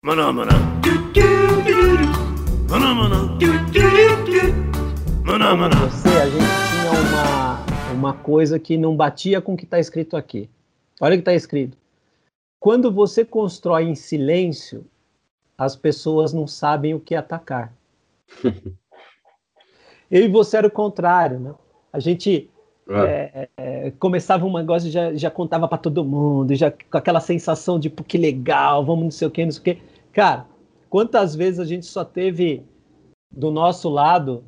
Maná, maná. Maná, maná. Maná, maná. Você, a gente tinha uma, uma coisa que não batia com o que está escrito aqui. Olha o que está escrito. Quando você constrói em silêncio, as pessoas não sabem o que atacar. Eu e você era o contrário, né? A gente é, é, começava um negócio e já, já contava para todo mundo, já com aquela sensação de, que legal, vamos não sei o que, não sei o que. Cara, quantas vezes a gente só teve do nosso lado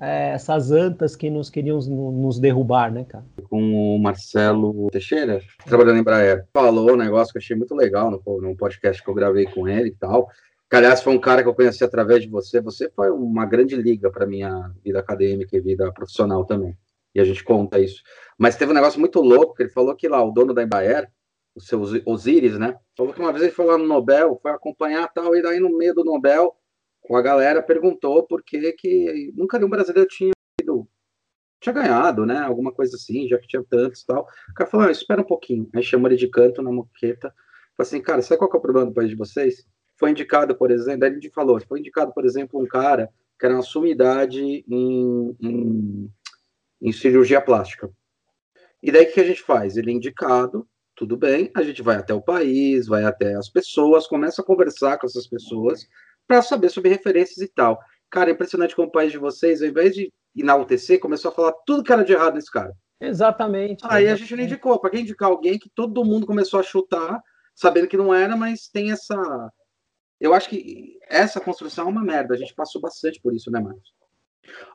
é, essas antas que nos queriam nos derrubar, né, cara? Com o Marcelo Teixeira, trabalhando em Embraer, falou um negócio que eu achei muito legal no, no podcast que eu gravei com ele e tal. Que, aliás, foi um cara que eu conheci através de você. Você foi uma grande liga para minha vida acadêmica e vida profissional também e a gente conta isso. Mas teve um negócio muito louco, que ele falou que lá, o dono da Embraer, o seu Osiris, né? Falou que uma vez ele foi lá no Nobel, foi acompanhar tal, e daí no meio do Nobel, a galera perguntou por que que nunca nenhum brasileiro tinha ido, tinha ganhado, né? Alguma coisa assim, já que tinha tantos e tal. O cara falou, ah, espera um pouquinho. Aí chamou ele de canto na moqueta. Falou assim, cara, sabe qual que é o problema do país de vocês? Foi indicado, por exemplo, daí ele falou, foi indicado, por exemplo, um cara que era uma sumidade em, em em cirurgia plástica. E daí o que a gente faz? Ele é indicado, tudo bem, a gente vai até o país, vai até as pessoas, começa a conversar com essas pessoas para saber sobre referências e tal. Cara, é impressionante como o país de vocês, ao invés de enaltecer, começou a falar tudo que era de errado nesse cara. Exatamente. Aí a gente não indicou. Para quem indicar alguém que todo mundo começou a chutar, sabendo que não era, mas tem essa. Eu acho que essa construção é uma merda. A gente passou bastante por isso, né, Marcos?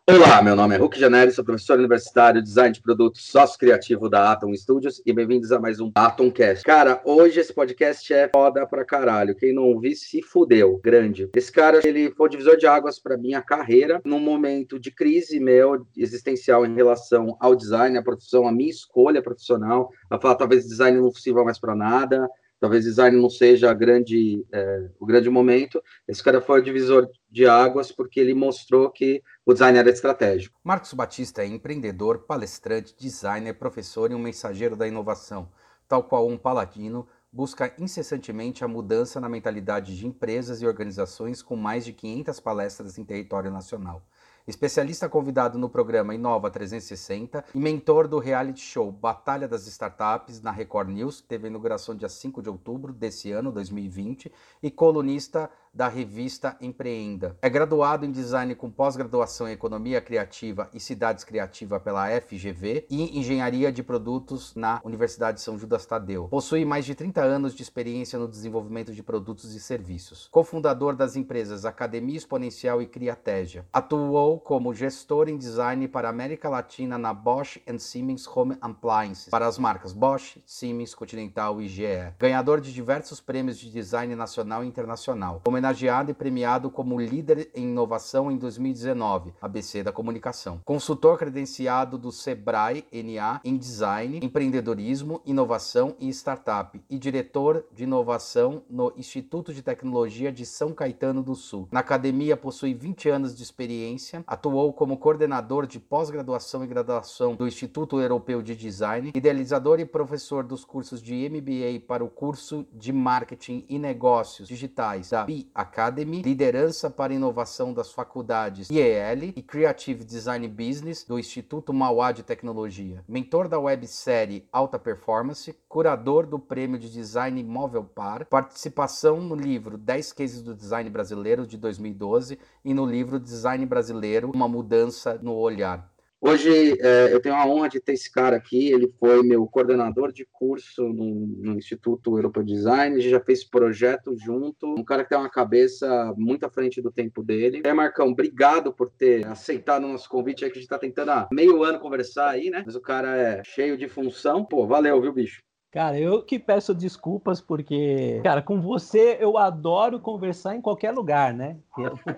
Olá, meu nome é Hulk Janelli, sou professor universitário, design de produtos, sócio criativo da Atom Studios e bem-vindos a mais um Atomcast. Cara, hoje esse podcast é foda pra caralho. Quem não ouviu se fudeu, grande. Esse cara, ele foi o divisor de águas para minha carreira num momento de crise meu existencial em relação ao design, a profissão, a minha escolha profissional. A falar talvez design não sirva mais para nada, talvez design não seja grande, é, o grande momento. Esse cara foi o divisor de águas porque ele mostrou que o design era estratégico. Marcos Batista é empreendedor, palestrante, designer, professor e um mensageiro da inovação. Tal qual um paladino, busca incessantemente a mudança na mentalidade de empresas e organizações com mais de 500 palestras em território nacional especialista convidado no programa Inova 360 e mentor do reality show Batalha das Startups na Record News, que teve inauguração dia 5 de outubro desse ano, 2020, e colunista da revista Empreenda. É graduado em design com pós-graduação em economia criativa e cidades criativa pela FGV e engenharia de produtos na Universidade de São Judas Tadeu. Possui mais de 30 anos de experiência no desenvolvimento de produtos e serviços. Cofundador das empresas Academia Exponencial e Criatégia. Atuou como gestor em design para a América Latina na Bosch Siemens Home Appliances para as marcas Bosch, Siemens, Continental e GE. Ganhador de diversos prêmios de design nacional e internacional homenageado e premiado como líder em inovação em 2019, ABC da Comunicação. Consultor credenciado do Sebrae NA em design, empreendedorismo, inovação e startup e diretor de inovação no Instituto de Tecnologia de São Caetano do Sul. Na academia possui 20 anos de experiência, atuou como coordenador de pós-graduação e graduação do Instituto Europeu de Design, idealizador e professor dos cursos de MBA para o curso de Marketing e Negócios Digitais da BI Academy, Liderança para Inovação das Faculdades IEL e Creative Design Business do Instituto Mauá de Tecnologia. Mentor da websérie Alta Performance, curador do Prêmio de Design Móvel Par, participação no livro 10 Cases do Design Brasileiro de 2012 e no livro Design Brasileiro, Uma Mudança no Olhar. Hoje é, eu tenho a honra de ter esse cara aqui. Ele foi meu coordenador de curso no, no Instituto Europeu de Design. A gente já fez projeto junto. Um cara que tem uma cabeça muito à frente do tempo dele. É, Marcão, obrigado por ter aceitado o nosso convite. Que a gente está tentando há meio ano conversar aí, né? Mas o cara é cheio de função. Pô, valeu, viu, bicho? Cara, eu que peço desculpas porque, cara, com você eu adoro conversar em qualquer lugar, né?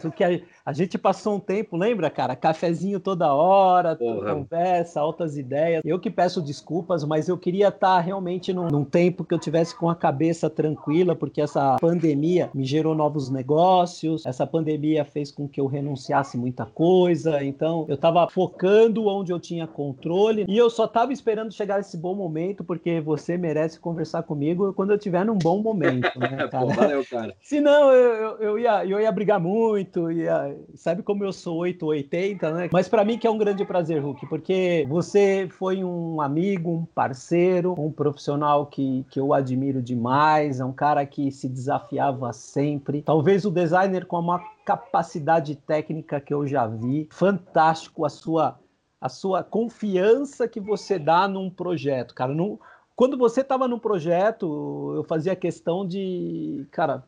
Porque a, a gente passou um tempo, lembra, cara? Cafezinho toda hora, conversa, altas ideias. Eu que peço desculpas, mas eu queria estar realmente num, num, tempo que eu tivesse com a cabeça tranquila, porque essa pandemia me gerou novos negócios, essa pandemia fez com que eu renunciasse muita coisa, então eu tava focando onde eu tinha controle e eu só tava esperando chegar esse bom momento porque você merece conversar comigo quando eu estiver num bom momento, né, cara? Pô, valeu, cara. Senão eu, eu, ia, eu ia brigar muito, ia, sabe como eu sou 880, né? Mas para mim que é um grande prazer, Hulk, porque você foi um amigo, um parceiro, um profissional que, que eu admiro demais, é um cara que se desafiava sempre. Talvez o designer com a maior capacidade técnica que eu já vi. Fantástico a sua a sua confiança que você dá num projeto, cara. Não, quando você estava no projeto, eu fazia questão de, cara,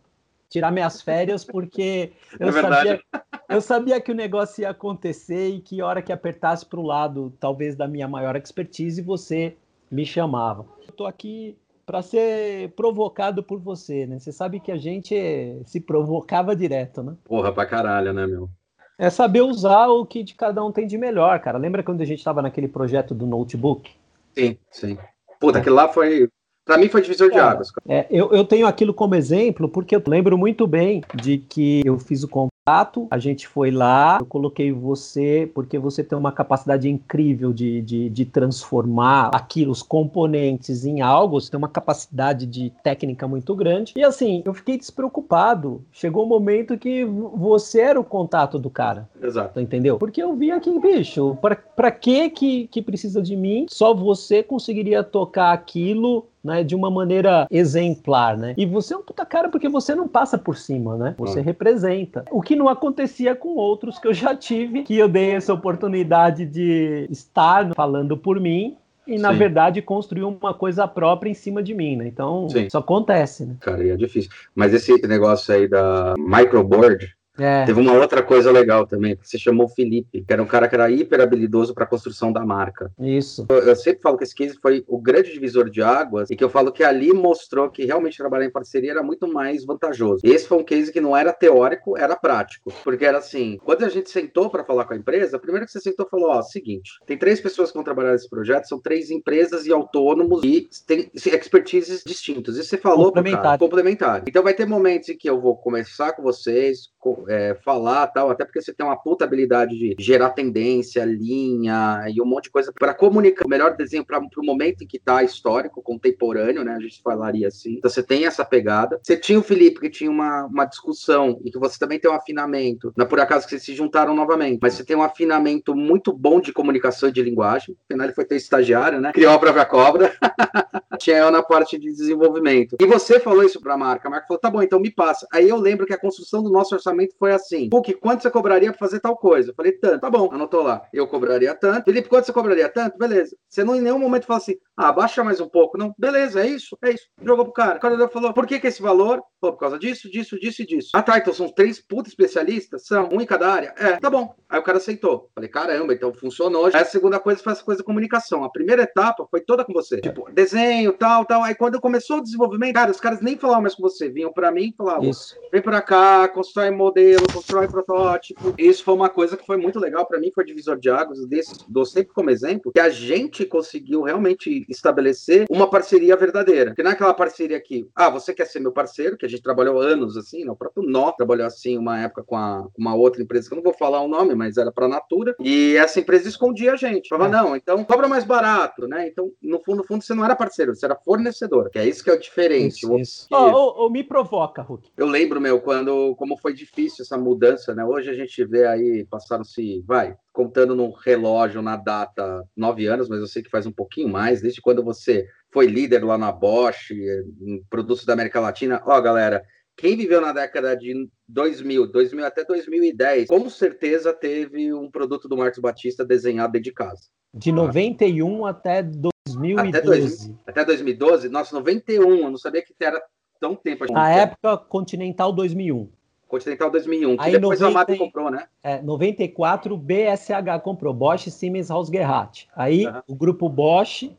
tirar minhas férias porque é eu, é sabia, eu sabia que o negócio ia acontecer e que hora que apertasse para o lado, talvez da minha maior expertise, você me chamava. Eu estou aqui para ser provocado por você, né? Você sabe que a gente se provocava direto, né? Porra, pra caralho, né, meu? É saber usar o que de cada um tem de melhor, cara. Lembra quando a gente estava naquele projeto do notebook? Sim, sim. Puta, aquilo lá foi. Pra mim foi divisor de águas. É, eu, eu tenho aquilo como exemplo porque eu lembro muito bem de que eu fiz o contato, a gente foi lá, eu coloquei você, porque você tem uma capacidade incrível de, de, de, transformar aquilo, os componentes em algo, você tem uma capacidade de técnica muito grande. E assim, eu fiquei despreocupado. Chegou um momento que você era o contato do cara. Exato. Entendeu? Porque eu vi aqui, bicho, pra, pra que, que que precisa de mim? Só você conseguiria tocar aquilo né, de uma maneira exemplar, né? E você é um puta cara porque você não passa por cima, né? Você ah. representa. O que não acontecia com outros que eu já tive, que eu dei essa oportunidade de estar falando por mim e, na Sim. verdade, construir uma coisa própria em cima de mim, né? Então, Sim. isso acontece, né? Cara, é difícil. Mas esse negócio aí da microboard, é. Teve uma outra coisa legal também, que você chamou Felipe, que era um cara que era hiper habilidoso para a construção da marca. Isso. Eu, eu, sempre falo que esse case foi o grande divisor de águas e que eu falo que ali mostrou que realmente trabalhar em parceria era muito mais vantajoso. Esse foi um case que não era teórico, era prático. Porque era assim, quando a gente sentou para falar com a empresa, primeiro que você sentou falou, ó, seguinte, tem três pessoas que vão trabalhar nesse projeto, são três empresas e autônomos e tem expertises distintas. E você falou complementar. complementar. Então vai ter momentos em que eu vou conversar com vocês, é, falar tal, até porque você tem uma puta habilidade de gerar tendência, linha e um monte de coisa para comunicar o melhor desenho para o momento em que está histórico, contemporâneo, né? A gente falaria assim. Então você tem essa pegada. Você tinha o Felipe que tinha uma, uma discussão e que você também tem um afinamento. Não é por acaso que vocês se juntaram novamente, mas você tem um afinamento muito bom de comunicação e de linguagem. Afinal, ele foi ter estagiário, né? Criou a própria cobra. tinha eu na parte de desenvolvimento. E você falou isso para marca. A marca falou: tá bom, então me passa. Aí eu lembro que a construção do nosso orçamento foi assim: Puck, quanto você cobraria para fazer tal coisa? Eu falei: tanto. Tá bom, anotou lá. Eu cobraria tanto. Felipe, quanto você cobraria tanto? Beleza. Você não em nenhum momento fala assim: ah, baixa mais um pouco. Não, beleza, é isso, é isso. Jogou pro cara. O cara falou: por que, que esse valor? Pô, por causa disso, disso, disso e disso. Ah, tá, então são três puta especialistas? São, um em cada área? É, tá bom. Aí o cara aceitou. Falei: caramba, então funcionou. Aí a segunda coisa foi essa coisa de comunicação. A primeira etapa foi toda com você. Tipo, desenho, tal, tal. Aí quando começou o desenvolvimento, cara, os caras nem falavam mais com você. Vinham para mim e falavam: isso. vem para cá, constrói modelo, constrói protótipo. Isso foi uma coisa que foi muito legal para mim, foi divisor de águas. Desse, dou sempre como exemplo que a gente conseguiu realmente estabelecer uma parceria verdadeira. Que não é aquela parceria que, ah, você quer ser meu parceiro, que a gente trabalhou anos assim, não, o próprio Nó trabalhou assim uma época com, a, uma outra empresa, que eu não vou falar o nome, mas era para Natura. E essa empresa escondia a gente. Falava, é. não, então cobra mais barato, né? Então, no fundo, no fundo, você não era parceiro, você era fornecedor. Que é isso que é o diferente. Isso, isso. Oh, oh, oh, me provoca, Hulk. Eu lembro, meu, quando como foi difícil essa mudança, né? Hoje a gente vê aí, passaram-se, vai, contando no relógio, na data, nove anos, mas eu sei que faz um pouquinho mais, desde quando você foi líder lá na Bosch, em produtos da América Latina. Ó, galera, quem viveu na década de 2000, 2000 até 2010, com certeza teve um produto do Marcos Batista desenhado dentro de casa. De 91 até 2012. Até, 2000, até 2012? Nossa, 91, eu não sabia que era tão tempo. Na época, Continental 2001. Continental 2001, que Aí depois 90, a MAP comprou, né? É, 94, BSH comprou, Bosch, Siemens, Hausgerrat. Aí uhum. o grupo Bosch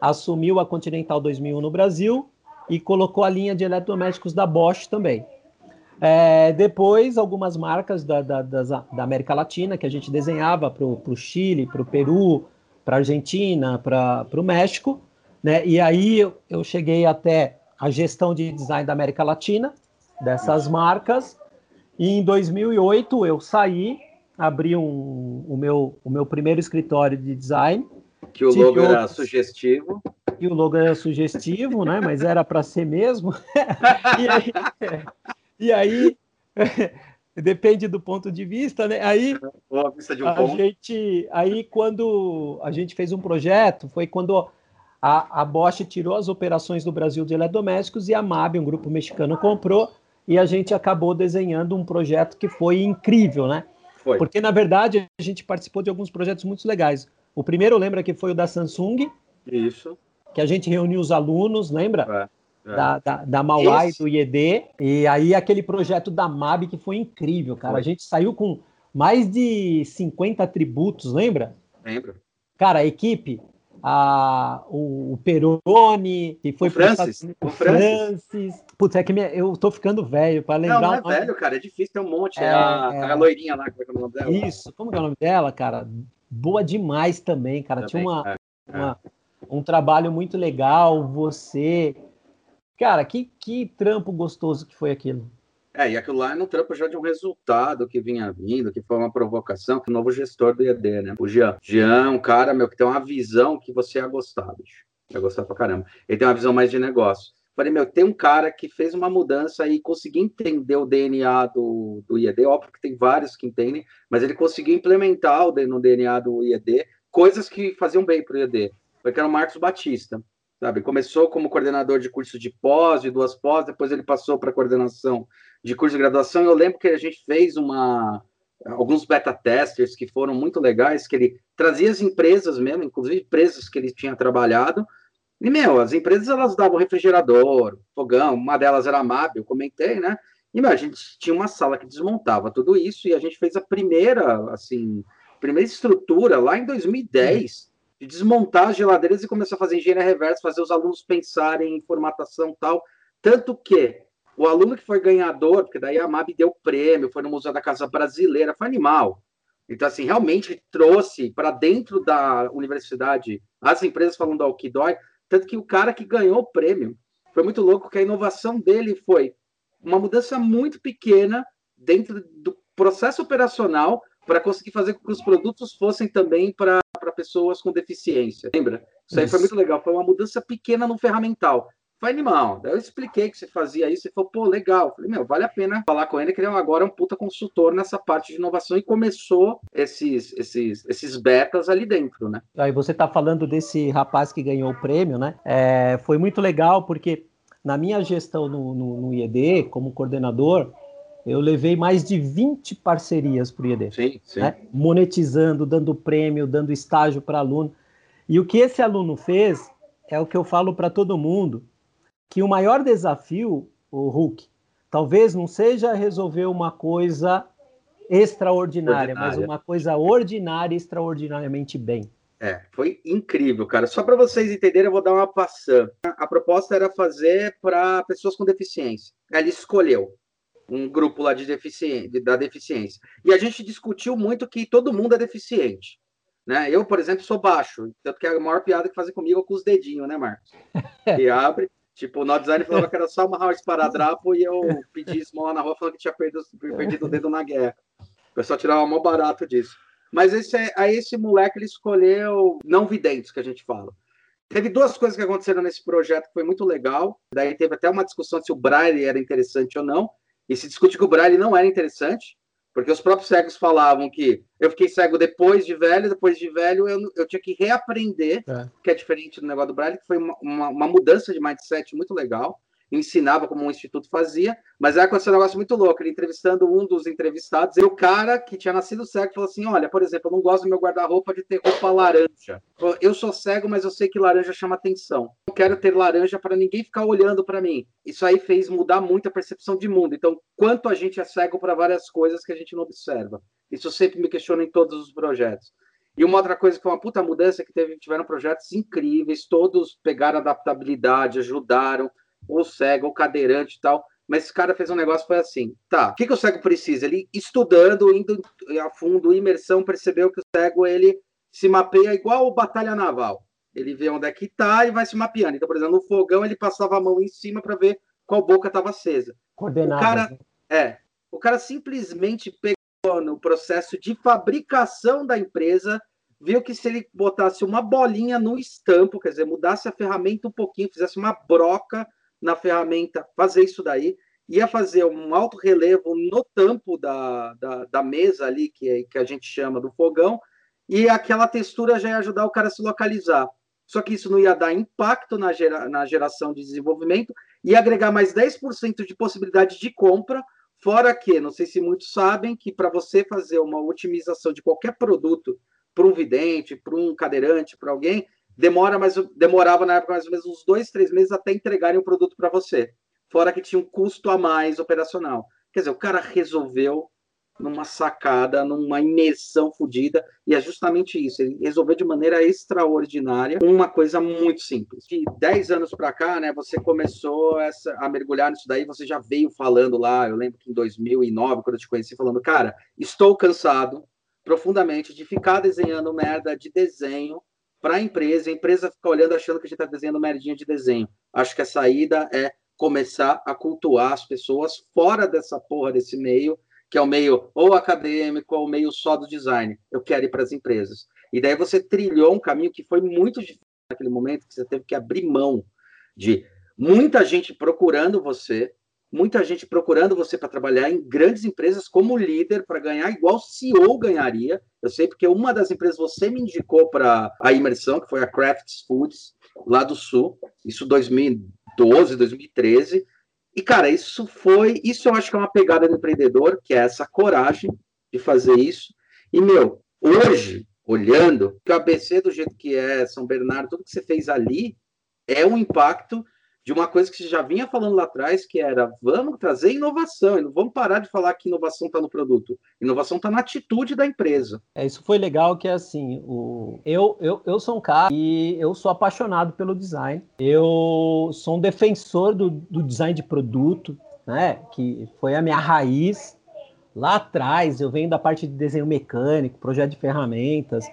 assumiu a Continental 2001 no Brasil e colocou a linha de eletrodomésticos da Bosch também. É, depois, algumas marcas da, da, da, América Latina que a gente desenhava para o Chile, para o Peru, para a Argentina, para o México. Né? E aí eu, eu cheguei até a gestão de design da América Latina, dessas marcas, e em 2008 eu saí, abri um, o, meu, o meu primeiro escritório de design. Que o logo era sugestivo. E o logo é sugestivo, né? Mas era para ser mesmo. e aí, e aí depende do ponto de vista, né? Aí um a gente, aí quando a gente fez um projeto, foi quando a, a Bosch tirou as operações do Brasil de eletrodomésticos e a MAB, um grupo mexicano, comprou e a gente acabou desenhando um projeto que foi incrível, né? Foi. Porque na verdade a gente participou de alguns projetos muito legais. O primeiro lembra que foi o da Samsung. Isso. Que a gente reuniu os alunos, lembra? É. É. Da, da, da Mauá Esse... e do IED. E aí aquele projeto da MAB que foi incrível, cara. Foi. A gente saiu com mais de 50 atributos, lembra? Lembro. Cara, a equipe, a, o, o Peroni, que foi o Francis. O Francis. Francis. Putz, é que minha, eu tô ficando velho para lembrar. Não, não é velho, cara, é difícil, ter um monte. É, é a, é... a loirinha lá, como é, é o nome dela? Isso, como é o nome dela, cara? Boa demais também, cara. Também, Tinha uma, é, uma, um trabalho muito legal, você Cara, que, que trampo gostoso que foi aquilo. É, e aquilo lá é um trampo já de um resultado que vinha vindo, que foi uma provocação, que o novo gestor do IED, né? O Jean. Jean é um cara, meu, que tem uma visão que você ia gostar, bicho. Ia gostar pra caramba. Ele tem uma visão mais de negócio. Falei, meu, tem um cara que fez uma mudança e conseguiu entender o DNA do, do IED. Óbvio que tem vários que entendem, mas ele conseguiu implementar no DNA do IED coisas que faziam bem para o IED. Foi que era o Marcos Batista sabe? Começou como coordenador de curso de pós, de duas pós, depois ele passou para coordenação de curso de graduação. Eu lembro que a gente fez uma alguns beta testers que foram muito legais, que ele trazia as empresas mesmo, inclusive empresas que ele tinha trabalhado. E meu, as empresas elas davam refrigerador, fogão, uma delas era a MAB, eu comentei, né? E meu, a gente tinha uma sala que desmontava tudo isso e a gente fez a primeira, assim, primeira estrutura lá em 2010 de desmontar as geladeiras e começar a fazer engenharia reversa, fazer os alunos pensarem em formatação tal. Tanto que o aluno que foi ganhador, porque daí a MAB deu prêmio, foi no Museu da Casa Brasileira, foi animal. Então, assim, realmente trouxe para dentro da universidade as empresas falando ao que dói, tanto que o cara que ganhou o prêmio foi muito louco, que a inovação dele foi uma mudança muito pequena dentro do processo operacional para conseguir fazer com que os produtos fossem também para pessoas com deficiência. Lembra? Isso aí foi muito legal. Foi uma mudança pequena no ferramental. Foi animal. Daí eu expliquei que você fazia isso e falou, pô, legal. Eu falei, meu, vale a pena falar com ele, que ele é agora um puta consultor nessa parte de inovação e começou esses, esses, esses betas ali dentro, né? Aí você tá falando desse rapaz que ganhou o prêmio, né? É, foi muito legal porque na minha gestão no, no, no IED, como coordenador, eu levei mais de 20 parcerias para o IED. Sim, sim. Né? Monetizando, dando prêmio, dando estágio para aluno. E o que esse aluno fez é o que eu falo para todo mundo, que o maior desafio, o Hulk, talvez não seja resolver uma coisa extraordinária, mas uma coisa ordinária extraordinariamente bem. É, foi incrível, cara. Só para vocês entenderem, eu vou dar uma passada. A proposta era fazer para pessoas com deficiência. Ela escolheu um grupo lá de deficiência, da deficiência. E a gente discutiu muito que todo mundo é deficiente. Né? Eu, por exemplo, sou baixo, tanto que a maior piada que fazem comigo é com os dedinhos, né, Marcos? Que abre, tipo, o nó design falava que era só amarrar o esparadrapo e eu pedi isso lá na rua falando que tinha perdido, perdido o dedo na guerra. O pessoal tirava mó barato disso. Mas esse, aí esse moleque ele escolheu não videntes, que a gente fala. Teve duas coisas que aconteceram nesse projeto que foi muito legal. Daí teve até uma discussão se o Braille era interessante ou não. E se discute que o Braille não era interessante, porque os próprios cegos falavam que eu fiquei cego depois de velho, depois de velho eu, eu tinha que reaprender, é. que é diferente do negócio do Braille, que foi uma, uma, uma mudança de mindset muito legal ensinava como um instituto fazia, mas aí aconteceu um negócio muito louco. Ele entrevistando um dos entrevistados, e o cara que tinha nascido cego falou assim: Olha, por exemplo, eu não gosto do meu guarda-roupa de ter roupa laranja. Eu sou cego, mas eu sei que laranja chama atenção. Não quero ter laranja para ninguém ficar olhando para mim. Isso aí fez mudar muito a percepção de mundo. Então, quanto a gente é cego para várias coisas que a gente não observa. Isso sempre me questiona em todos os projetos. E uma outra coisa que foi uma puta mudança é que teve, tiveram projetos incríveis, todos pegaram adaptabilidade, ajudaram ou cego, ou cadeirante e tal. Mas esse cara fez um negócio foi assim, tá? O que, que o cego precisa? Ele estudando, indo a fundo, imersão, percebeu que o cego ele se mapeia igual o batalha naval. Ele vê onde é que tá e vai se mapeando. Então, por exemplo, no fogão ele passava a mão em cima para ver qual boca estava acesa. Coordenado. O cara, né? é, o cara simplesmente pegou no processo de fabricação da empresa viu que se ele botasse uma bolinha no estampo, quer dizer, mudasse a ferramenta um pouquinho, fizesse uma broca na ferramenta, fazer isso daí, ia fazer um alto relevo no tampo da, da, da mesa ali, que, é, que a gente chama do fogão, e aquela textura já ia ajudar o cara a se localizar. Só que isso não ia dar impacto na, gera, na geração de desenvolvimento, e agregar mais 10% de possibilidade de compra, fora que, não sei se muitos sabem, que para você fazer uma otimização de qualquer produto para um vidente, para um cadeirante, para alguém, demora mais, demorava na época mais ou menos uns dois, três meses até entregarem o produto para você. Fora que tinha um custo a mais operacional. Quer dizer, o cara resolveu numa sacada, numa imersão fodida, e é justamente isso. Ele resolveu de maneira extraordinária uma coisa muito simples. De 10 anos para cá, né, você começou essa, a mergulhar nisso daí, você já veio falando lá, eu lembro que em 2009, quando eu te conheci, falando, cara, estou cansado profundamente de ficar desenhando merda de desenho para a empresa, a empresa fica olhando achando que a gente está desenhando merdinha de desenho. Acho que a saída é começar a cultuar as pessoas fora dessa porra desse meio que é o meio ou acadêmico ou o meio só do design. Eu quero ir para as empresas. E daí você trilhou um caminho que foi muito difícil naquele momento, que você teve que abrir mão de muita gente procurando você, muita gente procurando você para trabalhar em grandes empresas como líder para ganhar igual CEO ganharia. Eu sei porque uma das empresas você me indicou para a imersão, que foi a Crafts Foods, lá do Sul, isso 2012, 2013. E, cara, isso foi. Isso eu acho que é uma pegada do empreendedor, que é essa coragem de fazer isso. E, meu, hoje, olhando, o ABC do jeito que é, São Bernardo, tudo que você fez ali é um impacto de uma coisa que você já vinha falando lá atrás, que era vamos trazer inovação, e não vamos parar de falar que inovação está no produto. Inovação está na atitude da empresa. É, isso foi legal que assim, o... eu, eu, eu sou um cara e eu sou apaixonado pelo design. Eu sou um defensor do, do design de produto, né? Que foi a minha raiz. Lá atrás, eu venho da parte de desenho mecânico, projeto de ferramentas.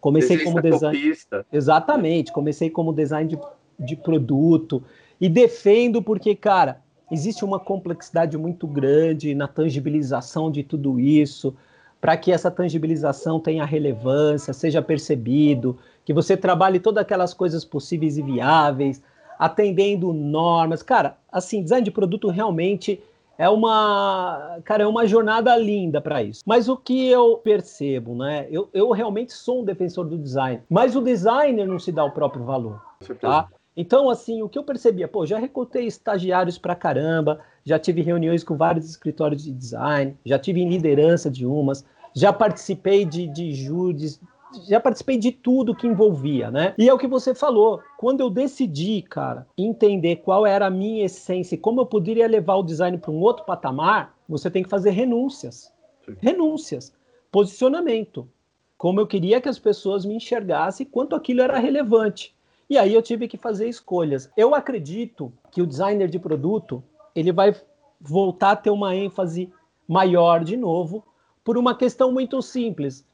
Comecei como design. Copista. Exatamente, comecei como design de, de produto. E defendo porque, cara, existe uma complexidade muito grande na tangibilização de tudo isso, para que essa tangibilização tenha relevância, seja percebido, que você trabalhe todas aquelas coisas possíveis e viáveis, atendendo normas. Cara, assim, design de produto realmente é uma, cara, é uma jornada linda para isso. Mas o que eu percebo, né? Eu, eu realmente sou um defensor do design, mas o designer não se dá o próprio valor, tá? Então, assim, o que eu percebia, pô, já recrutei estagiários pra caramba, já tive reuniões com vários escritórios de design, já tive em liderança de umas, já participei de, de júris, já participei de tudo que envolvia, né? E é o que você falou, quando eu decidi, cara, entender qual era a minha essência e como eu poderia levar o design para um outro patamar, você tem que fazer renúncias. Sim. Renúncias. Posicionamento. Como eu queria que as pessoas me enxergassem, quanto aquilo era relevante. E aí eu tive que fazer escolhas. Eu acredito que o designer de produto ele vai voltar a ter uma ênfase maior de novo por uma questão muito simples.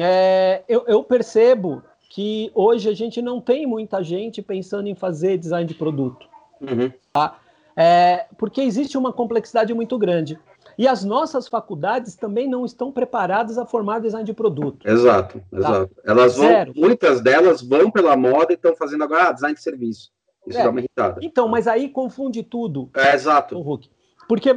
É, eu, eu percebo que hoje a gente não tem muita gente pensando em fazer design de produto. Uhum. Tá? É, porque existe uma complexidade muito grande. E as nossas faculdades também não estão preparadas a formar design de produto. Exato, tá? exato. Elas vão, Zero. muitas delas vão pela moda e estão fazendo agora ah, design de serviço. Isso é. dá uma irritada. Então, mas aí confunde tudo. É, exato. Hulk. Porque,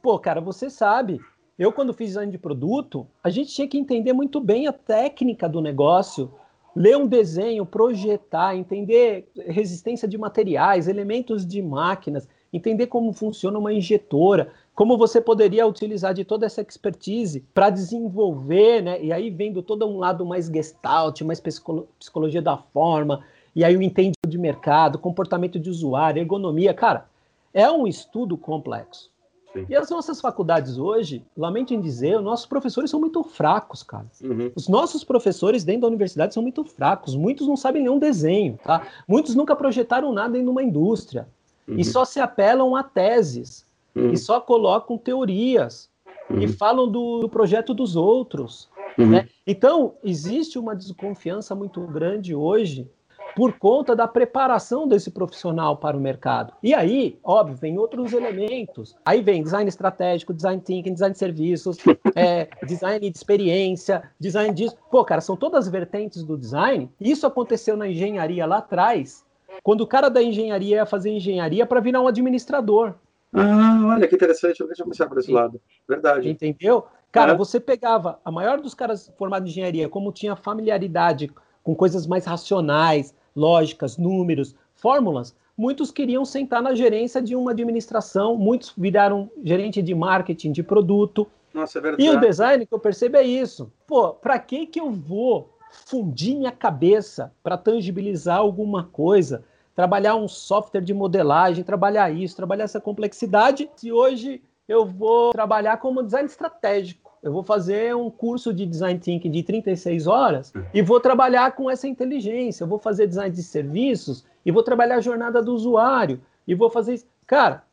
pô, cara, você sabe, eu quando fiz design de produto, a gente tinha que entender muito bem a técnica do negócio, ler um desenho, projetar, entender resistência de materiais, elementos de máquinas, entender como funciona uma injetora, como você poderia utilizar de toda essa expertise para desenvolver, né? E aí vendo todo um lado mais gestalt, mais psicologia da forma, e aí o entendimento de mercado, comportamento de usuário, ergonomia, cara, é um estudo complexo. Sim. E as nossas faculdades hoje, lamento em dizer, os nossos professores são muito fracos, cara. Uhum. Os nossos professores dentro da universidade são muito fracos. Muitos não sabem nenhum desenho, tá? Muitos nunca projetaram nada em uma indústria. Uhum. E só se apelam a teses uhum. e só colocam teorias uhum. e falam do, do, projeto dos outros. Uhum. Né? Então, existe uma desconfiança muito grande hoje por conta da preparação desse profissional para o mercado. E aí, óbvio, vem outros elementos. Aí vem design estratégico, design thinking, design de serviços, é, design de experiência, design disso. Pô, cara, são todas vertentes do design. Isso aconteceu na engenharia lá atrás, quando o cara da engenharia ia fazer engenharia para virar um administrador. Ah, olha que interessante, eu nunca tinha pensado por esse lado. Verdade. Entendeu? Cara, é. você pegava a maior dos caras formados em engenharia, como tinha familiaridade com coisas mais racionais, lógicas, números, fórmulas, muitos queriam sentar na gerência de uma administração, muitos viraram gerente de marketing de produto. Nossa, é verdade. E o design que eu percebo é isso. Pô, para que que eu vou fundir minha cabeça para tangibilizar alguma coisa, trabalhar um software de modelagem, trabalhar isso, trabalhar essa complexidade, se hoje eu vou trabalhar como design estratégico? eu vou fazer um curso de design thinking de 36 horas e vou trabalhar com essa inteligência, eu vou fazer design de serviços e vou trabalhar a jornada do usuário e vou fazer isso. Cara,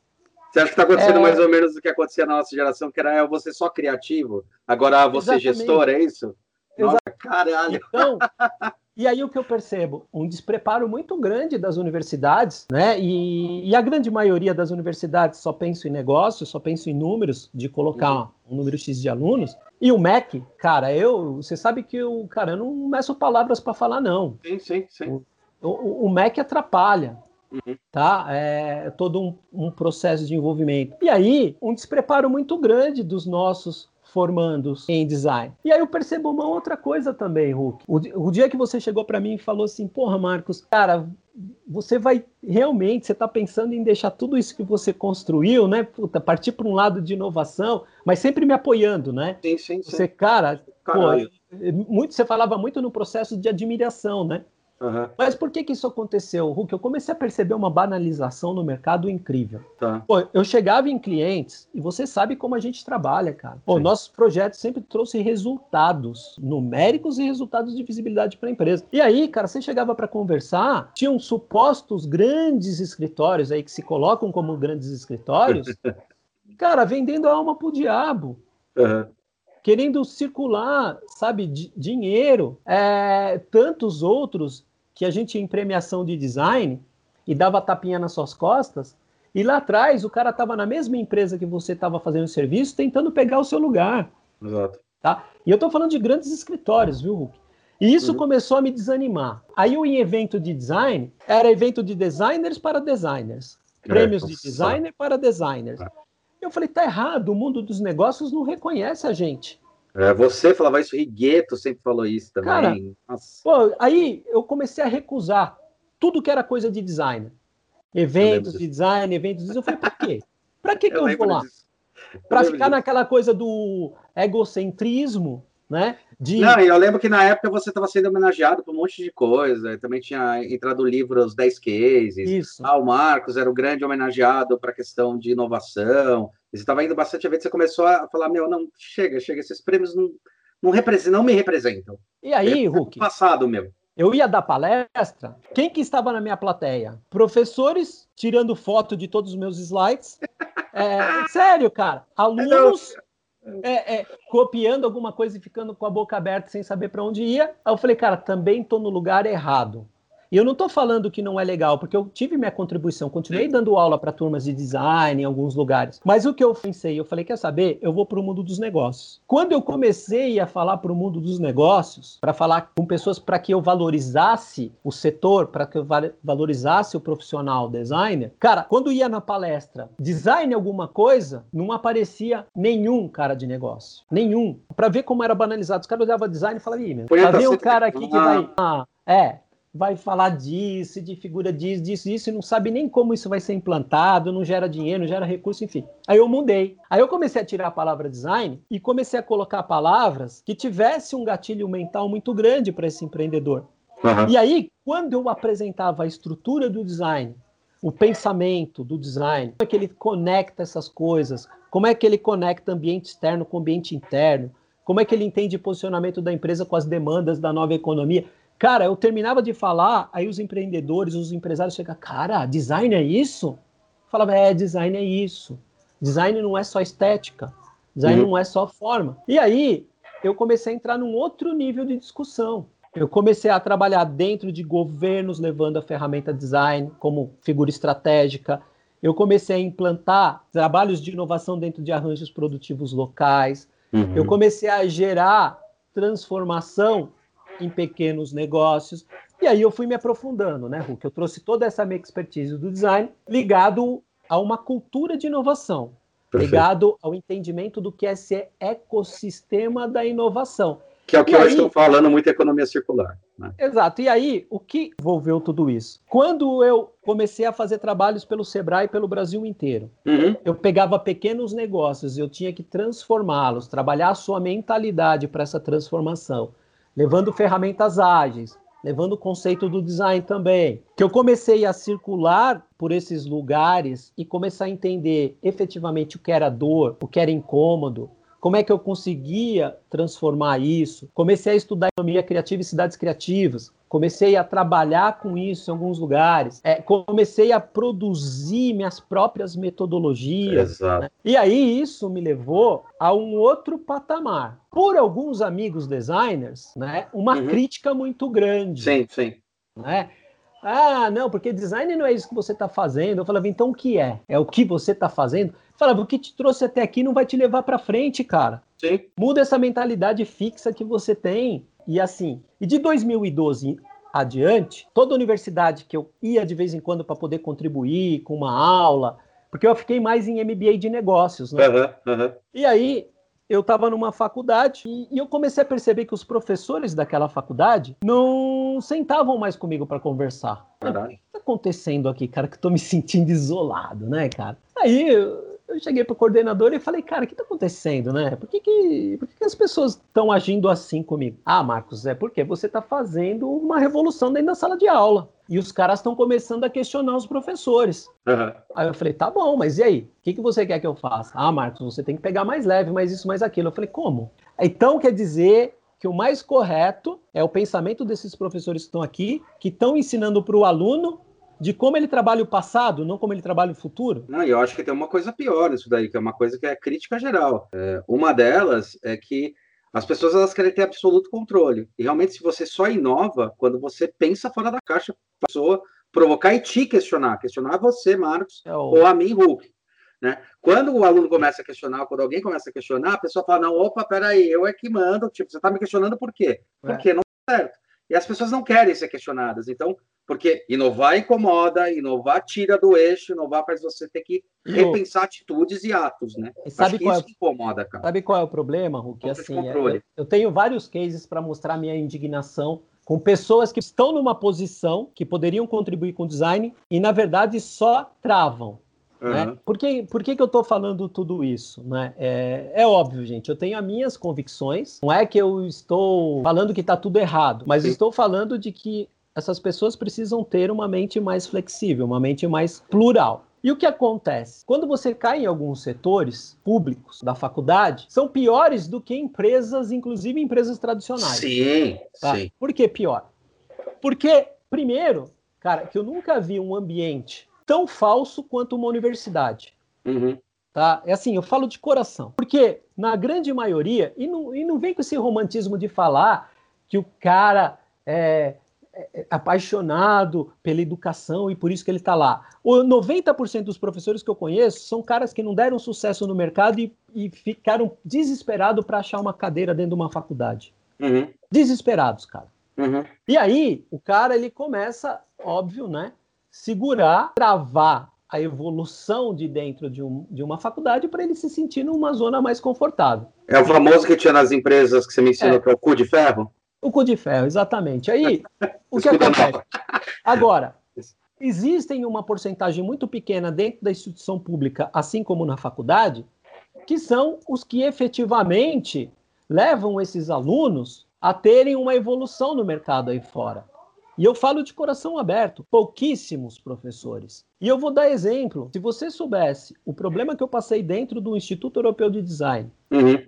você acha que está acontecendo é... mais ou menos o que acontecia na nossa geração, que era você só criativo, agora você Exatamente. gestor, é isso? Nossa, caralho! Então, E aí o que eu percebo? Um despreparo muito grande das universidades, né? E, e, a grande maioria das universidades só pensa em negócio, só pensa em números, de colocar uhum. um número X de alunos. E o MEC, cara, eu, você sabe que eu, cara, eu não meço palavras para falar, não. Sim, sim, sim. O, o, o MEC atrapalha. Uhum. Tá? É todo um, um processo de envolvimento. E aí, um despreparo muito grande dos nossos formandos em design. E aí eu percebo uma outra coisa também, Hulk. O, o dia que você chegou para mim e falou assim, porra, Marcos, cara, você vai realmente, você está pensando em deixar tudo isso que você construiu, né? Puta, partir para um lado de inovação, mas sempre me apoiando, né? Sim, sim, sim. Você, cara, pô, muito, você falava muito no processo de admiração, né? Uhum. Mas por que, que isso aconteceu, Hulk? Eu comecei a perceber uma banalização no mercado incrível. Tá. Pô, eu chegava em clientes, e você sabe como a gente trabalha, cara. Pô, nossos projetos sempre trouxe resultados numéricos e resultados de visibilidade para a empresa. E aí, cara, você chegava para conversar, tinham supostos grandes escritórios aí que se colocam como grandes escritórios, cara, vendendo a alma pro diabo. Uhum querendo circular, sabe, dinheiro. É, tantos outros que a gente em premiação de design e dava tapinha nas suas costas, e lá atrás o cara estava na mesma empresa que você estava fazendo serviço, tentando pegar o seu lugar. Exato. Tá? E eu estou falando de grandes escritórios, viu, Hulk? E isso uhum. começou a me desanimar. Aí o evento de design era evento de designers para designers. É, prêmios de designer para designers. É. Eu falei, tá errado, o mundo dos negócios não reconhece a gente. É, você falava isso, Rigueto sempre falou isso também. Cara, pô, aí eu comecei a recusar tudo que era coisa de design. Eventos de design, eventos de Eu falei, pra quê? Pra que, que eu, eu vou lá? Para ficar disso. naquela coisa do egocentrismo, né? De... Não, eu lembro que na época você estava sendo homenageado por um monte de coisa. Também tinha entrado o livro Os 10 Cases. Isso. Ah, o Marcos era o grande homenageado para a questão de inovação. E você estava indo bastante a ver, você começou a falar, meu, não, chega, chega, esses prêmios não, não, representam, não me representam. E aí, é Hulk? Passado, meu. Eu ia dar palestra, quem que estava na minha plateia? Professores tirando foto de todos os meus slides. É, sério, cara. Alunos é, é, copiando alguma coisa e ficando com a boca aberta sem saber para onde ia. Aí eu falei, cara, também estou no lugar errado. E eu não estou falando que não é legal, porque eu tive minha contribuição, continuei dando aula para turmas de design em alguns lugares. Mas o que eu pensei, eu falei, quer saber? Eu vou para o mundo dos negócios. Quando eu comecei a falar para o mundo dos negócios, para falar com pessoas para que eu valorizasse o setor, para que eu valorizasse o profissional designer, cara, quando ia na palestra, design alguma coisa, não aparecia nenhum cara de negócio. Nenhum. Para ver como era banalizado. Os caras olhavam design e falavam, ih, meu, tá vendo um cara aqui que vai. Ah, é, vai falar disso, de figura disso, disso, disso, e não sabe nem como isso vai ser implantado, não gera dinheiro, não gera recurso, enfim. Aí eu mudei. Aí eu comecei a tirar a palavra design e comecei a colocar palavras que tivesse um gatilho mental muito grande para esse empreendedor. Uhum. E aí, quando eu apresentava a estrutura do design, o pensamento do design, como é que ele conecta essas coisas, como é que ele conecta ambiente externo com ambiente interno, como é que ele entende o posicionamento da empresa com as demandas da nova economia. Cara, eu terminava de falar, aí os empreendedores, os empresários chegam, cara, design é isso? Eu falava, é, design é isso. Design não é só estética, design uhum. não é só forma. E aí eu comecei a entrar num outro nível de discussão. Eu comecei a trabalhar dentro de governos, levando a ferramenta design como figura estratégica. Eu comecei a implantar trabalhos de inovação dentro de arranjos produtivos locais. Uhum. Eu comecei a gerar transformação em pequenos negócios. E aí eu fui me aprofundando, né, Hulk? Eu trouxe toda essa minha expertise do design ligado a uma cultura de inovação, Perfeito. ligado ao entendimento do que é esse ecossistema da inovação. Que é o que e eu aí... estou falando muito economia circular. Né? Exato. E aí, o que envolveu tudo isso? Quando eu comecei a fazer trabalhos pelo Sebrae pelo Brasil inteiro, uhum. eu pegava pequenos negócios, eu tinha que transformá-los, trabalhar a sua mentalidade para essa transformação, levando ferramentas ágeis, levando o conceito do design também, que eu comecei a circular por esses lugares e começar a entender efetivamente o que era dor, o que era incômodo, como é que eu conseguia transformar isso. Comecei a estudar economia criativa e cidades criativas, comecei a trabalhar com isso em alguns lugares, é, comecei a produzir minhas próprias metodologias. Né? E aí isso me levou a um outro patamar. Por alguns amigos designers, né, uma uhum. crítica muito grande. Sim, sim. Né? Ah, não, porque design não é isso que você está fazendo. Eu falava, então o que é? É o que você está fazendo? Eu falava, o que te trouxe até aqui não vai te levar para frente, cara. Sim. Muda essa mentalidade fixa que você tem e assim, e de 2012 adiante, toda universidade que eu ia de vez em quando para poder contribuir com uma aula, porque eu fiquei mais em MBA de negócios, né? Uhum, uhum. E aí eu estava numa faculdade e, e, eu comecei a perceber que os professores daquela faculdade não sentavam mais comigo para conversar. O que está acontecendo aqui, cara? Que eu tô me sentindo isolado, né, cara? Aí eu cheguei para o coordenador e falei, cara, o que está acontecendo, né? Por que, que, por que, que as pessoas estão agindo assim comigo? Ah, Marcos, é porque você está fazendo uma revolução dentro da sala de aula. E os caras estão começando a questionar os professores. Uhum. Aí eu falei, tá bom, mas e aí? O que, que você quer que eu faça? Ah, Marcos, você tem que pegar mais leve, mais isso, mais aquilo. Eu falei, como? Então quer dizer que o mais correto é o pensamento desses professores que estão aqui, que estão ensinando para o aluno de como ele trabalha o passado, não como ele trabalha o futuro? Não, eu acho que tem uma coisa pior nisso daí, que é uma coisa que é crítica geral. É, uma delas é que as pessoas elas querem ter absoluto controle. E realmente, se você só inova, quando você pensa fora da caixa, a pessoa provocar e te questionar, questionar você, Marcos, é o... ou a mim, Hulk. Né? Quando o aluno começa a questionar, quando alguém começa a questionar, a pessoa fala: não, opa, peraí, eu é que mando. Tipo, você está me questionando por quê? É. Porque não tá certo. E as pessoas não querem ser questionadas. Então, porque inovar incomoda, inovar tira do eixo, inovar faz você ter que repensar atitudes e atos, né? E sabe qual isso é, incomoda, cara. Sabe qual é o problema, Hulk? Assim, é, eu, eu tenho vários cases para mostrar minha indignação com pessoas que estão numa posição que poderiam contribuir com o design e, na verdade, só travam. Uhum. Né? Por, que, por que, que eu estou falando tudo isso? Né? É, é, óbvio, gente, eu tenho as minhas convicções. Não é que eu estou falando que está tudo errado, mas Sim. estou falando de que essas pessoas precisam ter uma mente mais flexível, uma mente mais plural. E o que acontece? Quando você cai em alguns setores públicos da faculdade, são piores do que empresas, inclusive empresas tradicionais. Sim, tá? sim. Por que pior? Porque, primeiro, cara, que eu nunca vi um ambiente tão falso quanto uma universidade. Uhum. Tá? É assim, eu falo de coração. Porque, na grande maioria, e não, e não vem com esse romantismo de falar que o cara é, é, é, apaixonado pela educação e por isso que ele está lá. O 90% dos professores que eu conheço são caras que não deram sucesso no mercado e, e ficaram desesperados para achar uma cadeira dentro de uma faculdade. Uhum. Desesperados, cara. Uhum. E aí, o cara ele começa, óbvio, né? Segurar, travar a evolução de dentro de, um, de uma faculdade para ele se sentir numa zona mais confortável. É o famoso que tinha nas empresas que você me ensinou, é. que é o cu de ferro? O cu de ferro, exatamente. Aí, o que acontece? Agora, existem uma porcentagem muito pequena dentro da instituição pública, assim como na faculdade, que são os que efetivamente levam esses alunos a terem uma evolução no mercado aí fora. E eu falo de coração aberto, pouquíssimos professores. E eu vou dar exemplo. Se você soubesse o problema que eu passei dentro do Instituto Europeu de Design, uhum.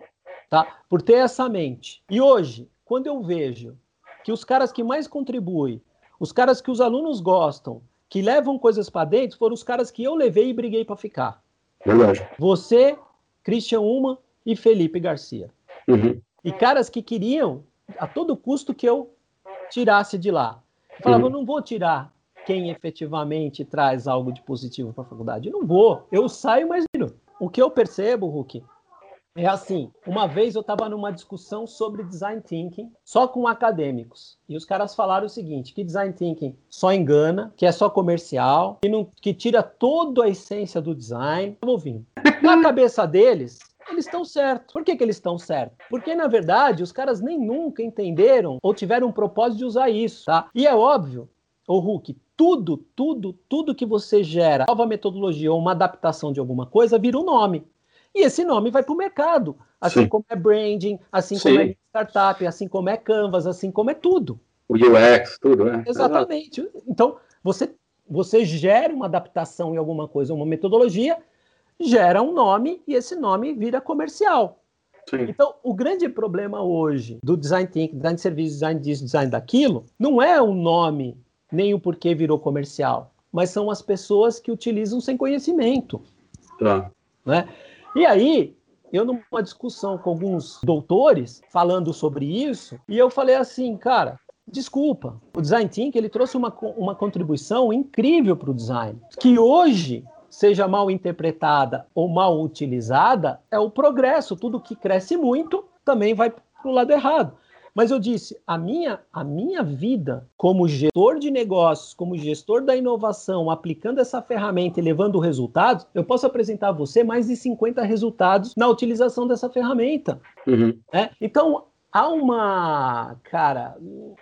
tá? Por ter essa mente. E hoje, quando eu vejo que os caras que mais contribuem, os caras que os alunos gostam, que levam coisas para dentro, foram os caras que eu levei e briguei para ficar. Verdade. Você, Christian Uma e Felipe Garcia. Uhum. E caras que queriam a todo custo que eu tirasse de lá. Eu falava, uhum. eu não vou tirar quem efetivamente traz algo de positivo para a faculdade. Eu não vou. Eu saio, mas o que eu percebo, Hulk, é assim, uma vez eu estava numa discussão sobre design thinking, só com acadêmicos, e os caras falaram o seguinte, que design thinking só engana, que é só comercial, que, não, que tira toda a essência do design. ouvindo. Na cabeça deles, eles estão certos. Por que, que eles estão certos? Porque, na verdade, os caras nem nunca entenderam ou tiveram um propósito de usar isso, tá? E é óbvio, o Hulk, tudo, tudo, tudo que você gera, nova metodologia ou uma adaptação de alguma coisa, vira um nome. E esse nome vai para o mercado, assim Sim. como é branding, assim Sim. como é startup, assim como é Canvas, assim como é tudo. O UX, tudo, né? Exatamente. Então, você, você gera uma adaptação em alguma coisa, uma metodologia, gera um nome e esse nome vira comercial. Sim. Então, o grande problema hoje do design thinking, design de serviço, design disso, design daquilo, não é o nome nem o porquê virou comercial, mas são as pessoas que utilizam sem conhecimento. Tá. Né? E aí, eu numa discussão com alguns doutores falando sobre isso, e eu falei assim, cara, desculpa, o design thinking ele trouxe uma, uma contribuição incrível para o design, que hoje seja mal interpretada ou mal utilizada é o progresso. Tudo que cresce muito também vai para o lado errado. Mas eu disse, a minha, a minha vida como gestor de negócios, como gestor da inovação, aplicando essa ferramenta e levando resultados, eu posso apresentar a você mais de 50 resultados na utilização dessa ferramenta. Uhum. É? Então, há uma, cara,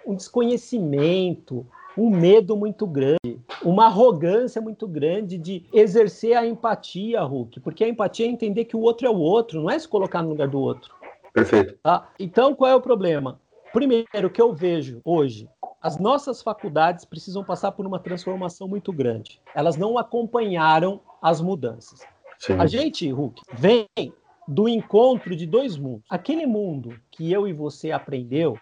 um desconhecimento, um medo muito grande, uma arrogância muito grande de exercer a empatia, Hulk, porque a empatia é entender que o outro é o outro, não é se colocar no lugar do outro. Perfeito. Tá? Então, qual é o problema? Primeiro, que eu vejo hoje, as nossas faculdades precisam passar por uma transformação muito grande. Elas não acompanharam as mudanças. Sim. A gente, Hulk, vem do encontro de dois mundos. Aquele mundo que eu e você aprendeu,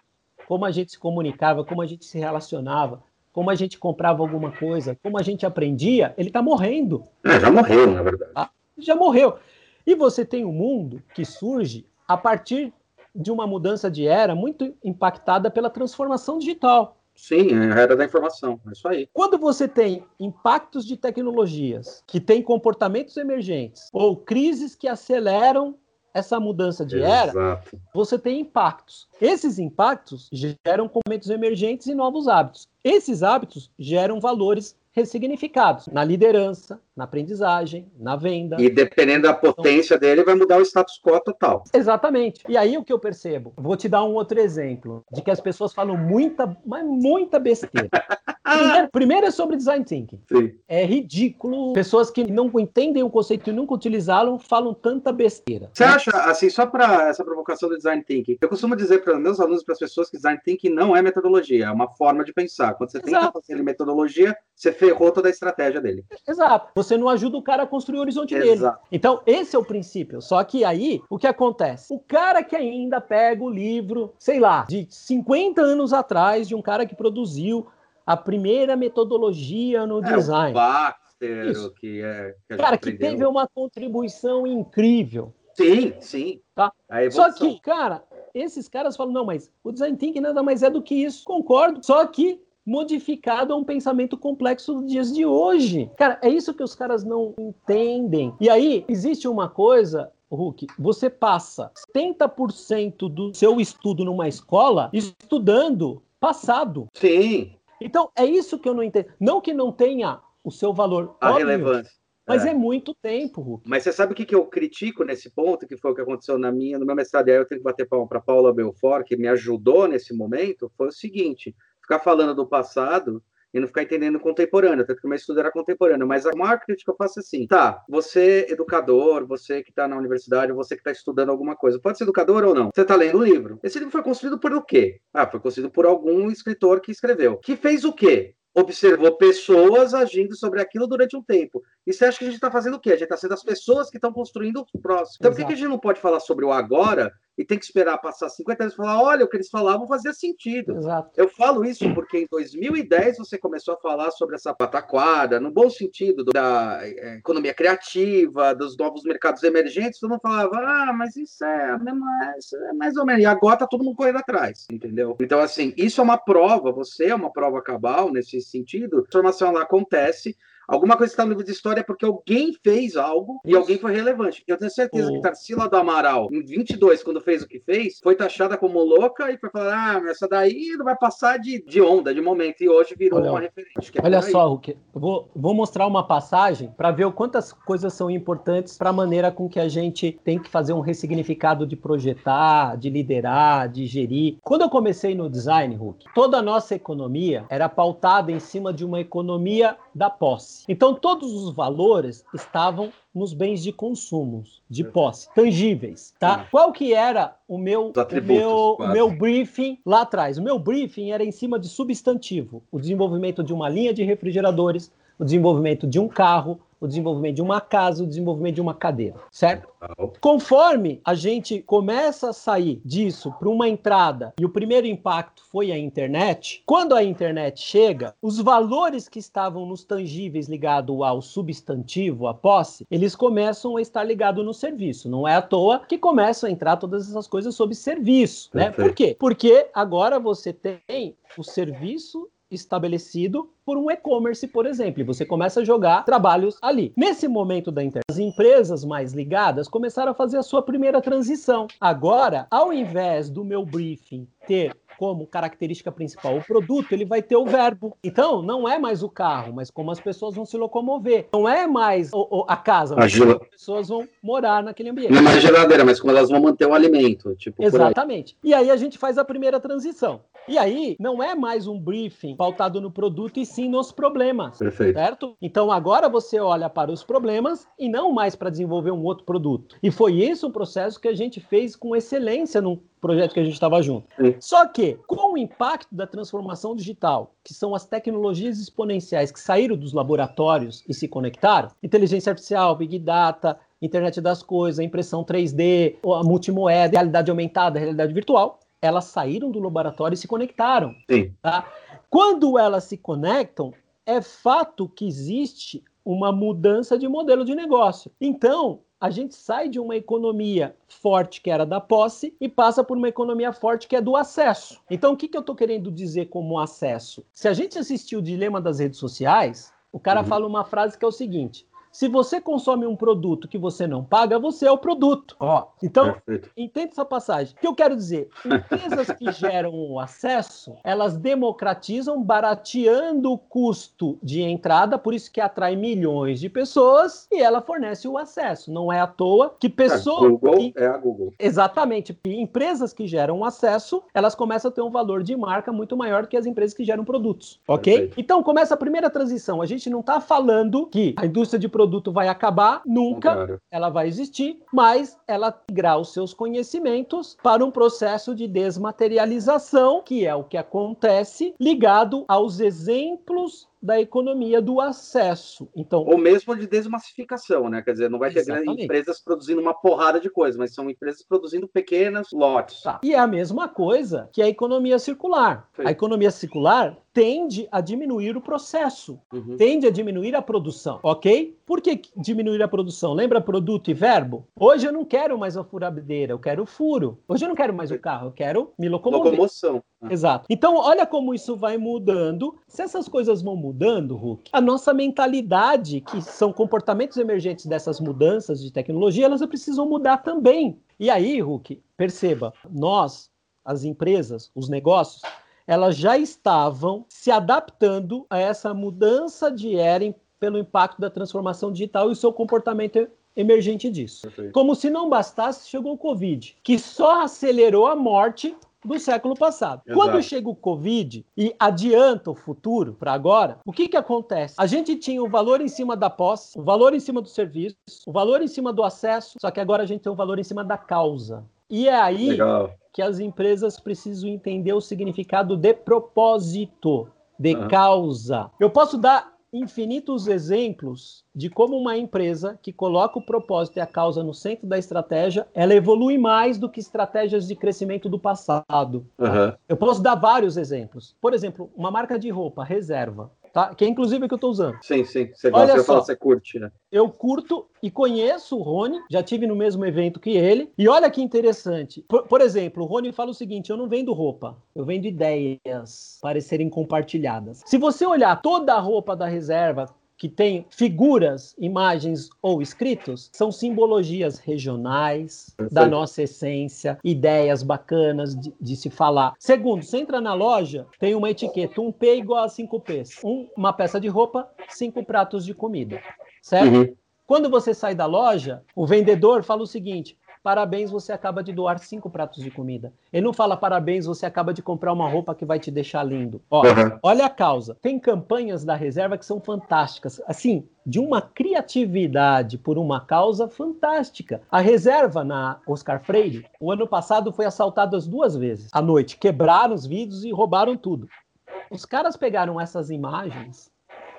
como a gente se comunicava, como a gente se relacionava, como a gente comprava alguma coisa, como a gente aprendia, ele está morrendo. É, já morreu, na verdade. Ah, já morreu. E você tem um mundo que surge a partir de uma mudança de era muito impactada pela transformação digital. Sim, é a era da informação, é isso aí. Quando você tem impactos de tecnologias que têm comportamentos emergentes ou crises que aceleram essa mudança de Exato. era, você tem impactos. Esses impactos geram comportamentos emergentes e novos hábitos. Esses hábitos geram valores ressignificados na liderança, na aprendizagem, na venda. E dependendo da potência então, dele, vai mudar o status quo total. Exatamente. E aí o que eu percebo? Vou te dar um outro exemplo de que as pessoas falam muita, mas muita besteira. Primeiro, primeiro, é sobre design thinking. Sim. É ridículo. Pessoas que não entendem o conceito e nunca utilizaram falam tanta besteira. Você acha, assim, só para essa provocação do design thinking, eu costumo dizer para meus alunos e para as pessoas que design thinking não é metodologia, é uma forma de pensar. Quando você Exato. tenta fazer metodologia, você ferrou toda a estratégia dele. Exato. Você não ajuda o cara a construir o horizonte Exato. dele. Então, esse é o princípio. Só que aí, o que acontece? O cara que ainda pega o livro, sei lá, de 50 anos atrás, de um cara que produziu a primeira metodologia no é, design. O Baxter, que é. Que cara, que teve uma contribuição incrível. Sim, sim. Tá? Só que, cara, esses caras falam, não, mas o design thinking nada mais é do que isso. Concordo. Só que modificado a um pensamento complexo dos dias de hoje. Cara, é isso que os caras não entendem. E aí, existe uma coisa Hulk, você passa 70% do seu estudo numa escola estudando passado. Sim. Então, é isso que eu não entendo. Não que não tenha o seu valor. A óbvio, relevância. Mas é. é. muito tempo, Hulk. Mas você sabe o que, que eu critico nesse ponto, que foi o que aconteceu na minha, no meu mestrado, e aí eu tenho que bater palma para Paula Belfort, que me ajudou nesse momento, foi o seguinte, ficar falando do passado e não ficar entendendo contemporâneo, tanto que o meu estudo era contemporâneo, mas a maior crítica que eu faço é assim, tá, você educador, você que está na universidade, você que está estudando alguma coisa, pode ser educador ou não, você está lendo o livro. Esse livro foi construído por o quê? Ah, foi construído por algum escritor que escreveu. Que fez o quê? observou pessoas agindo sobre aquilo durante um tempo. E você acha que a gente está fazendo o quê? A gente está sendo as pessoas que estão construindo o próximo. Então, Exato. por que, a gente não pode falar sobre o agora e tem que esperar passar 50 anos e falar: olha, o que eles falavam fazia sentido. Exato. Eu falo isso porque em 2010 você começou a falar sobre essa pataquada, no bom sentido da é, economia criativa, dos novos mercados emergentes. Todo mundo falava: ah, mas isso é, a mesma, isso é mais ou menos. E agora tá todo mundo correndo atrás, entendeu? Então, assim, isso é uma prova, você é uma prova cabal nesse sentido. A transformação lá acontece Alguma coisa está no livro de história é porque alguém fez algo e alguém foi relevante. Eu tenho certeza oh. que Tarsila do Amaral, em 22, quando fez o que fez, foi taxada como louca e foi falar: ah, essa daí não vai passar de, de onda, de momento. E hoje virou olha, uma referência. É olha só, Hulk, eu vou, vou mostrar uma passagem para ver o quantas coisas são importantes para a maneira com que a gente tem que fazer um ressignificado de projetar, de liderar, de gerir. Quando eu comecei no design, Hulk, toda a nossa economia era pautada em cima de uma economia da posse. Então, todos os valores estavam nos bens de consumo, de posse, tangíveis, tá? Qual que era o meu, o meu, o meu briefing lá atrás? O meu briefing era em cima de substantivo, o desenvolvimento de uma linha de refrigeradores, o desenvolvimento de um carro, o desenvolvimento de uma casa, o desenvolvimento de uma cadeira, certo? Conforme a gente começa a sair disso para uma entrada e o primeiro impacto foi a internet, quando a internet chega, os valores que estavam nos tangíveis ligados ao substantivo, à posse, eles começam a estar ligados no serviço. Não é à toa que começam a entrar todas essas coisas sobre serviço, né? Por quê? Porque agora você tem o serviço estabelecido por um e-commerce, por exemplo, e você começa a jogar trabalhos ali. Nesse momento da internet, as empresas mais ligadas começaram a fazer a sua primeira transição. Agora, ao invés do meu briefing ter como característica principal o produto, ele vai ter o verbo. Então, não é mais o carro, mas como as pessoas vão se locomover. Não é mais o, o, a casa, mas como as pessoas vão morar naquele ambiente. Não é mais geladeira, mas como elas vão manter o alimento. Tipo, Exatamente. Aí. E aí a gente faz a primeira transição. E aí, não é mais um briefing pautado no produto e sim nos problemas. Perfeito. Certo? Então, agora você olha para os problemas e não mais para desenvolver um outro produto. E foi isso um processo que a gente fez com excelência no projeto que a gente estava junto. Sim. Só que, com o impacto da transformação digital, que são as tecnologias exponenciais que saíram dos laboratórios e se conectaram, inteligência artificial, big data, internet das coisas, impressão 3D, a multimoeda, realidade aumentada, realidade virtual, elas saíram do laboratório e se conectaram. Sim. Tá? Quando elas se conectam, é fato que existe uma mudança de modelo de negócio. Então, a gente sai de uma economia forte que era da posse e passa por uma economia forte que é do acesso. Então, o que, que eu estou querendo dizer como acesso? Se a gente assistiu o Dilema das Redes Sociais, o cara uhum. fala uma frase que é o seguinte: se você consome um produto que você não paga, você é o produto. Ó, então, Perfeito. entenda essa passagem. O que eu quero dizer? Empresas que geram o acesso, elas democratizam, barateando o custo de entrada, por isso que atrai milhões de pessoas e ela fornece o acesso. Não é à toa que pessoas. A Google que... é a Google. Exatamente. Empresas que geram acesso, elas começam a ter um valor de marca muito maior do que as empresas que geram produtos. Ok? Perfeito. Então, começa a primeira transição. A gente não está falando que a indústria de produtos produto vai acabar, nunca. Ela vai existir, mas ela migrar os seus conhecimentos para um processo de desmaterialização, que é o que acontece ligado aos exemplos da economia do acesso. Então, ou mesmo de desmassificação, né? Quer dizer, não vai ter grandes empresas produzindo uma porrada de coisas, mas são empresas produzindo pequenos lotes. Tá. E é a mesma coisa que a economia circular. Sim. A economia circular tende a diminuir o processo, uhum. tende a diminuir a produção, ok? Por que diminuir a produção? Lembra produto e verbo? Hoje eu não quero mais a furadeira, eu quero o furo. Hoje eu não quero mais o carro, eu quero me locomover. Locomoção. Exato. Então, olha como isso vai mudando. Se essas coisas vão mudando, Hulk, a nossa mentalidade, que são comportamentos emergentes dessas mudanças de tecnologia, elas precisam mudar também. E aí, Hulk, perceba, nós, as empresas, os negócios, elas já estavam se adaptando a essa mudança de era pelo impacto da transformação digital e o seu comportamento emergente disso. Perfeito. Como se não bastasse, chegou o Covid, que só acelerou a morte do século passado. Exato. Quando chega o Covid e adianta o futuro para agora, o que, que acontece? A gente tinha o valor em cima da posse, o valor em cima do serviço, o valor em cima do acesso, só que agora a gente tem o valor em cima da causa. E é aí Legal que as empresas precisam entender o significado de propósito, de uhum. causa. Eu posso dar infinitos exemplos de como uma empresa que coloca o propósito e a causa no centro da estratégia, ela evolui mais do que estratégias de crescimento do passado. Uhum. Eu posso dar vários exemplos. Por exemplo, uma marca de roupa, reserva tá? Que é inclusive o que eu estou usando. Sim, sim. Você gosta, de falar, você curte, né? Eu curto e conheço o Rony, já tive no mesmo evento que ele. E olha que interessante. Por, por exemplo, o Rony fala o seguinte: eu não vendo roupa, eu vendo ideias para serem compartilhadas. Se você olhar toda a roupa da reserva, que tem figuras, imagens ou escritos, são simbologias regionais da nossa essência, ideias bacanas de, de, se falar. Segundo, você entra na loja, tem uma etiqueta, um P igual a cinco P's. Um, uma peça de roupa, cinco pratos de comida. Certo? Uhum. Quando você sai da loja, o vendedor fala o seguinte: parabéns, você acaba de doar cinco pratos de comida. Ele não fala parabéns, você acaba de comprar uma roupa que vai te deixar lindo. Ó, uhum. Olha a causa. Tem campanhas da reserva que são fantásticas. Assim, de uma criatividade por uma causa fantástica. A reserva na Oscar Freire, o ano passado foi assaltada duas vezes à noite. Quebraram os vidros e roubaram tudo. Os caras pegaram essas imagens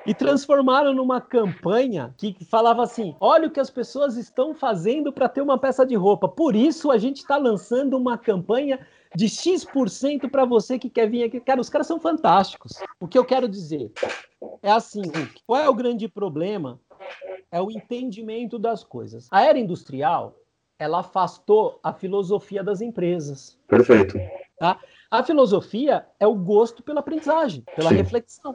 e transformaram numa campanha que falava assim: olha o que as pessoas estão fazendo para ter uma peça de roupa. Por isso a gente está lançando uma campanha de X% para você que quer vir aqui. Cara, os caras são fantásticos. O que eu quero dizer é assim: qual é o grande problema? É o entendimento das coisas. A era industrial ela afastou a filosofia das empresas. Perfeito. Tá? A filosofia é o gosto pela aprendizagem, pela Sim. reflexão.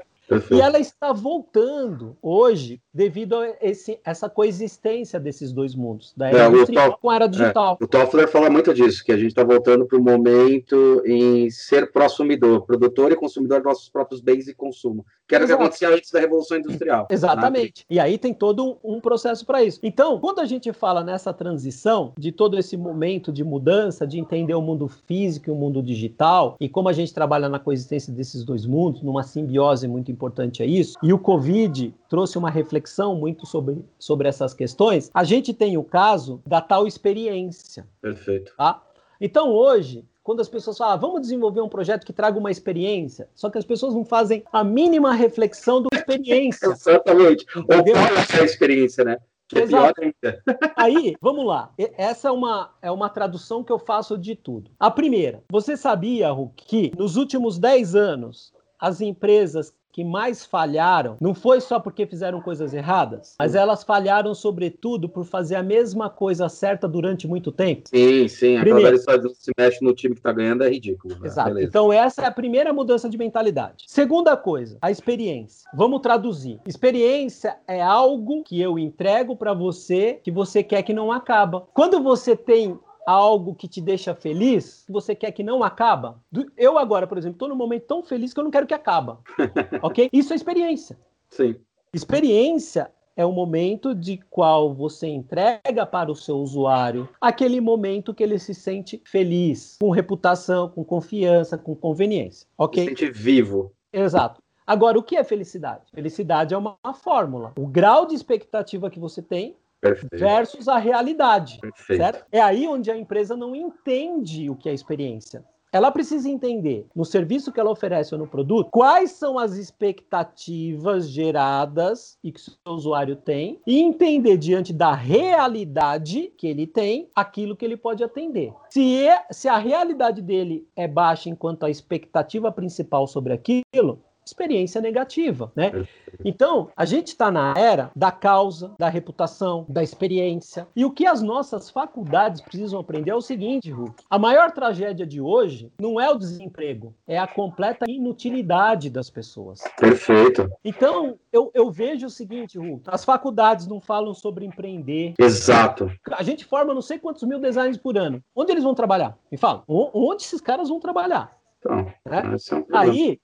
E ela está voltando hoje devido a esse, essa coexistência desses dois mundos, da era é, industrial com a era é, digital. É, o Toffler fala muito disso, que a gente está voltando para o momento em ser prosumidor, produtor e consumidor dos nossos próprios bens e consumo, que era o que acontecia antes da Revolução Industrial. Né? Exatamente. E aí tem todo um, um processo para isso. Então, quando a gente fala nessa transição, de todo esse momento de mudança, de entender o mundo físico e o mundo digital, e como a gente trabalha na coexistência desses dois mundos, numa simbiose muito importante é isso. E o Covid trouxe uma reflexão muito sobre, sobre essas questões. A gente tem o caso da tal experiência. Perfeito. Tá? Então, hoje, quando as pessoas falam, ah, vamos desenvolver um projeto que traga uma experiência, só que as pessoas não fazem a mínima reflexão da experiência. Exatamente. Ou qual é essa experiência, né? Que é pior ainda. Aí, vamos lá. Essa é uma, é uma tradução que eu faço de tudo. A primeira, você sabia, Hulk, que nos últimos 10 anos, as empresas que mais falharam não foi só porque fizeram coisas erradas, mas elas falharam sobretudo por fazer a mesma coisa certa durante muito tempo. Sim, sim. Primeiro, Aquela se mexe no time que está ganhando é ridículo. Né? Exato. Beleza. Então essa é a primeira mudança de mentalidade. Segunda coisa, a experiência. Vamos traduzir. Experiência é algo que eu entrego para você que você quer que não acaba. Quando você tem algo que te deixa feliz, que você quer que não acaba. Eu agora, por exemplo, estou num momento tão feliz que eu não quero que acaba. ok? Isso é experiência. Sim. Experiência é o momento de qual você entrega para o seu usuário aquele momento que ele se sente feliz, com reputação, com confiança, com conveniência. Ok? Se sente vivo. Exato. Agora, o que é felicidade? Felicidade é uma, uma fórmula. O grau de expectativa que você tem Perfeito. versus a realidade. Perfeito. Certo? É aí onde a empresa não entende o que é experiência. Ela precisa entender no serviço que ela oferece ou no produto quais são as expectativas geradas e que o seu usuário tem e entender diante da realidade que ele tem aquilo que ele pode atender. Se, é, se a realidade dele é baixa enquanto a expectativa principal sobre aquilo, experiência negativa, né? Então, a gente está na era da causa, da reputação, da experiência. E o que as nossas faculdades precisam aprender é o seguinte, Hulk. A maior tragédia de hoje não é o desemprego, é a completa inutilidade das pessoas. Perfeito. Então, eu, eu vejo o seguinte, Hulk. As faculdades não falam sobre empreender. Exato. A gente forma não sei quantos mil designers por ano. Onde eles vão trabalhar? Me fala. Onde esses caras vão trabalhar? Então, é? é um Aí,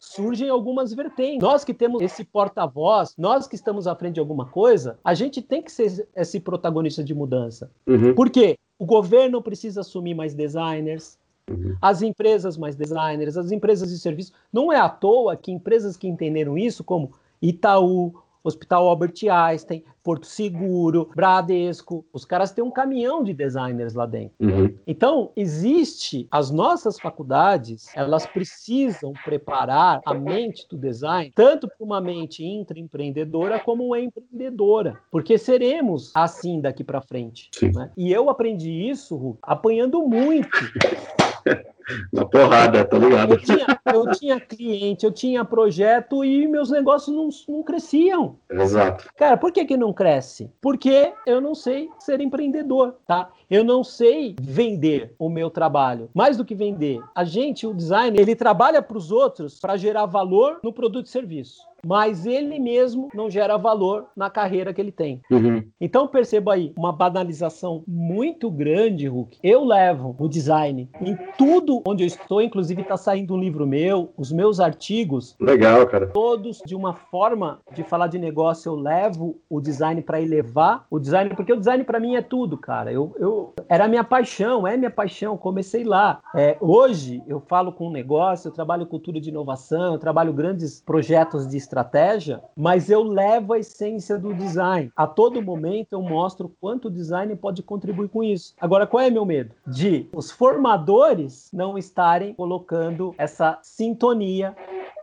surgem algumas vertentes. Nós que temos esse porta-voz, nós que estamos à frente de alguma coisa, a gente tem que ser esse protagonista de mudança. Uhum. Por quê? O governo precisa assumir mais designers, uhum. as empresas mais designers, as empresas de serviço. Não é à toa que empresas que entenderam isso, como Itaú, Hospital Albert Einstein, Porto Seguro, Bradesco. Os caras têm um caminhão de designers lá dentro. Uhum. Então, existe as nossas faculdades, elas precisam preparar a mente do design tanto para uma mente intraempreendedora como uma empreendedora, porque seremos assim daqui para frente. Né? E eu aprendi isso, Hulk, apanhando muito. Na porrada, tá ligado? Eu tinha, eu tinha, cliente, eu tinha projeto e meus negócios não, não cresciam. Exato. Cara, por que, que não cresce? Porque eu não sei ser empreendedor, tá? Eu não sei vender o meu trabalho. Mais do que vender, a gente, o design, ele trabalha para os outros para gerar valor no produto e serviço mas ele mesmo não gera valor na carreira que ele tem. Uhum. Então perceba aí uma banalização muito grande, Hulk. Eu levo o design em tudo onde eu estou, inclusive está saindo um livro meu, os meus artigos. Legal, cara. Todos de uma forma de falar de negócio, eu levo o design para elevar o design, porque o design para mim é tudo, cara. Eu, eu era minha paixão, é minha paixão. Comecei lá. É, hoje eu falo com negócio, eu trabalho cultura de inovação, eu trabalho grandes projetos de estratégia, mas eu levo a essência do design. A todo momento eu mostro quanto o design pode contribuir com isso. Agora, qual é meu medo? De os formadores não estarem colocando essa sintonia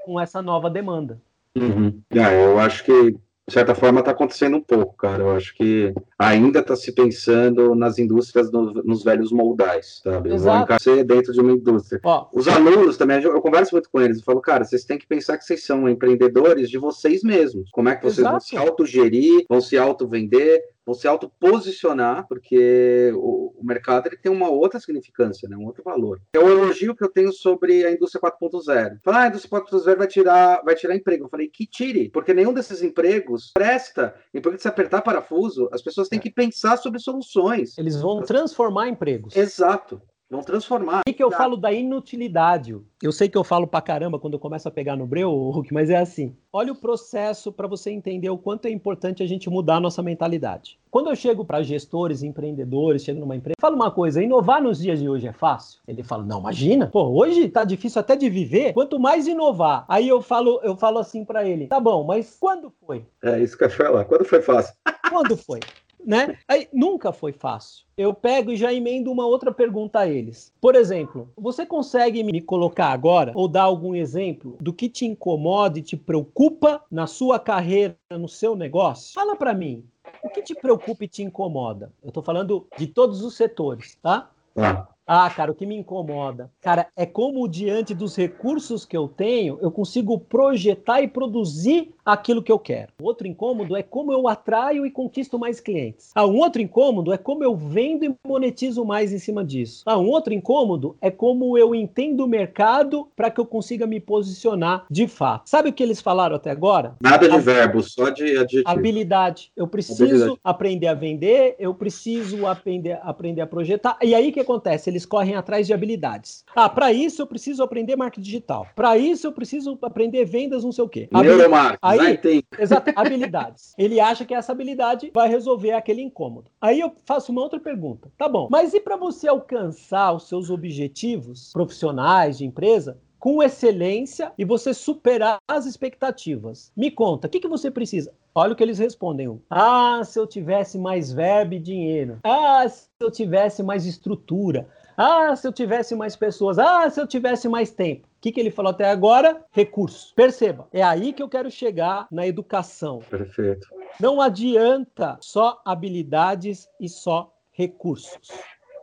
com essa nova demanda. Uhum. Ah, eu acho que de certa forma, está acontecendo um pouco, cara. Eu acho que ainda está se pensando nas indústrias, no, nos velhos moldais, sabe? Exato. Vão dentro de uma indústria. Ó, Os alunos também, eu converso muito com eles, eu falo, cara, vocês têm que pensar que vocês são empreendedores de vocês mesmos. Como é que vocês Exato. vão se autogerir, vão se auto-vender, vão se autoposicionar, porque o, o, mercado ele tem uma outra significância, né? um outro valor. É o elogio que eu tenho sobre a indústria 4.0. Falar, ah, a indústria 4.0 vai tirar, vai tirar emprego. Eu falei, que tire, porque nenhum desses empregos presta. Emprego de se apertar parafuso, as pessoas têm que pensar sobre soluções. Eles vão transformar empregos. Exato. Vão transformar. O que, eu falo da inutilidade? Eu sei que eu falo pra caramba quando eu começo a pegar no breu, Hulk, mas é assim. Olha o processo para você entender o quanto é importante a gente mudar a nossa mentalidade. Quando eu chego para gestores, empreendedores, chego numa empresa, falo uma coisa, inovar nos dias de hoje é fácil? Ele fala: "Não, imagina. Pô, hoje tá difícil até de viver, quanto mais inovar". Aí eu falo, eu falo assim para ele: "Tá bom, mas quando foi?". É isso que eu ia falar. Quando foi fácil? Quando foi? Né? Aí, nunca foi fácil. Eu pego e já emendo uma outra pergunta a eles. Por exemplo, você consegue me colocar agora ou dar algum exemplo do que te incomoda e te preocupa na sua carreira, no seu negócio? Fala para mim. O que te preocupa e te incomoda? Eu estou falando de todos os setores, tá? Ah. Ah, cara, o que me incomoda, cara, é como diante dos recursos que eu tenho, eu consigo projetar e produzir aquilo que eu quero. Outro incômodo é como eu atraio e conquisto mais clientes. Ah, um outro incômodo é como eu vendo e monetizo mais em cima disso. Ah, um outro incômodo é como eu entendo o mercado para que eu consiga me posicionar de fato. Sabe o que eles falaram até agora? Nada de a... verbo, só de adjetivo. Habilidade. Eu preciso Habilidade. aprender a vender, eu preciso aprender, aprender a projetar. E aí o que acontece? Eles correm atrás de habilidades. Ah, para isso eu preciso aprender marketing digital. Para isso eu preciso aprender vendas, não sei o quê. Neuromarketing. Aí, tem. exato, habilidades. Ele acha que essa habilidade vai resolver aquele incômodo. Aí eu faço uma outra pergunta. Tá bom, mas e para você alcançar os seus objetivos profissionais de empresa? com excelência e você superar as expectativas. Me conta, o que, que você precisa? Olha o que eles respondem. Ah, se eu tivesse mais verbo e dinheiro. Ah, se eu tivesse mais estrutura. Ah, se eu tivesse mais pessoas. Ah, se eu tivesse mais tempo. O que, que ele falou até agora? Recurso. Perceba, é aí que eu quero chegar na educação. Perfeito. Não adianta só habilidades e só recursos.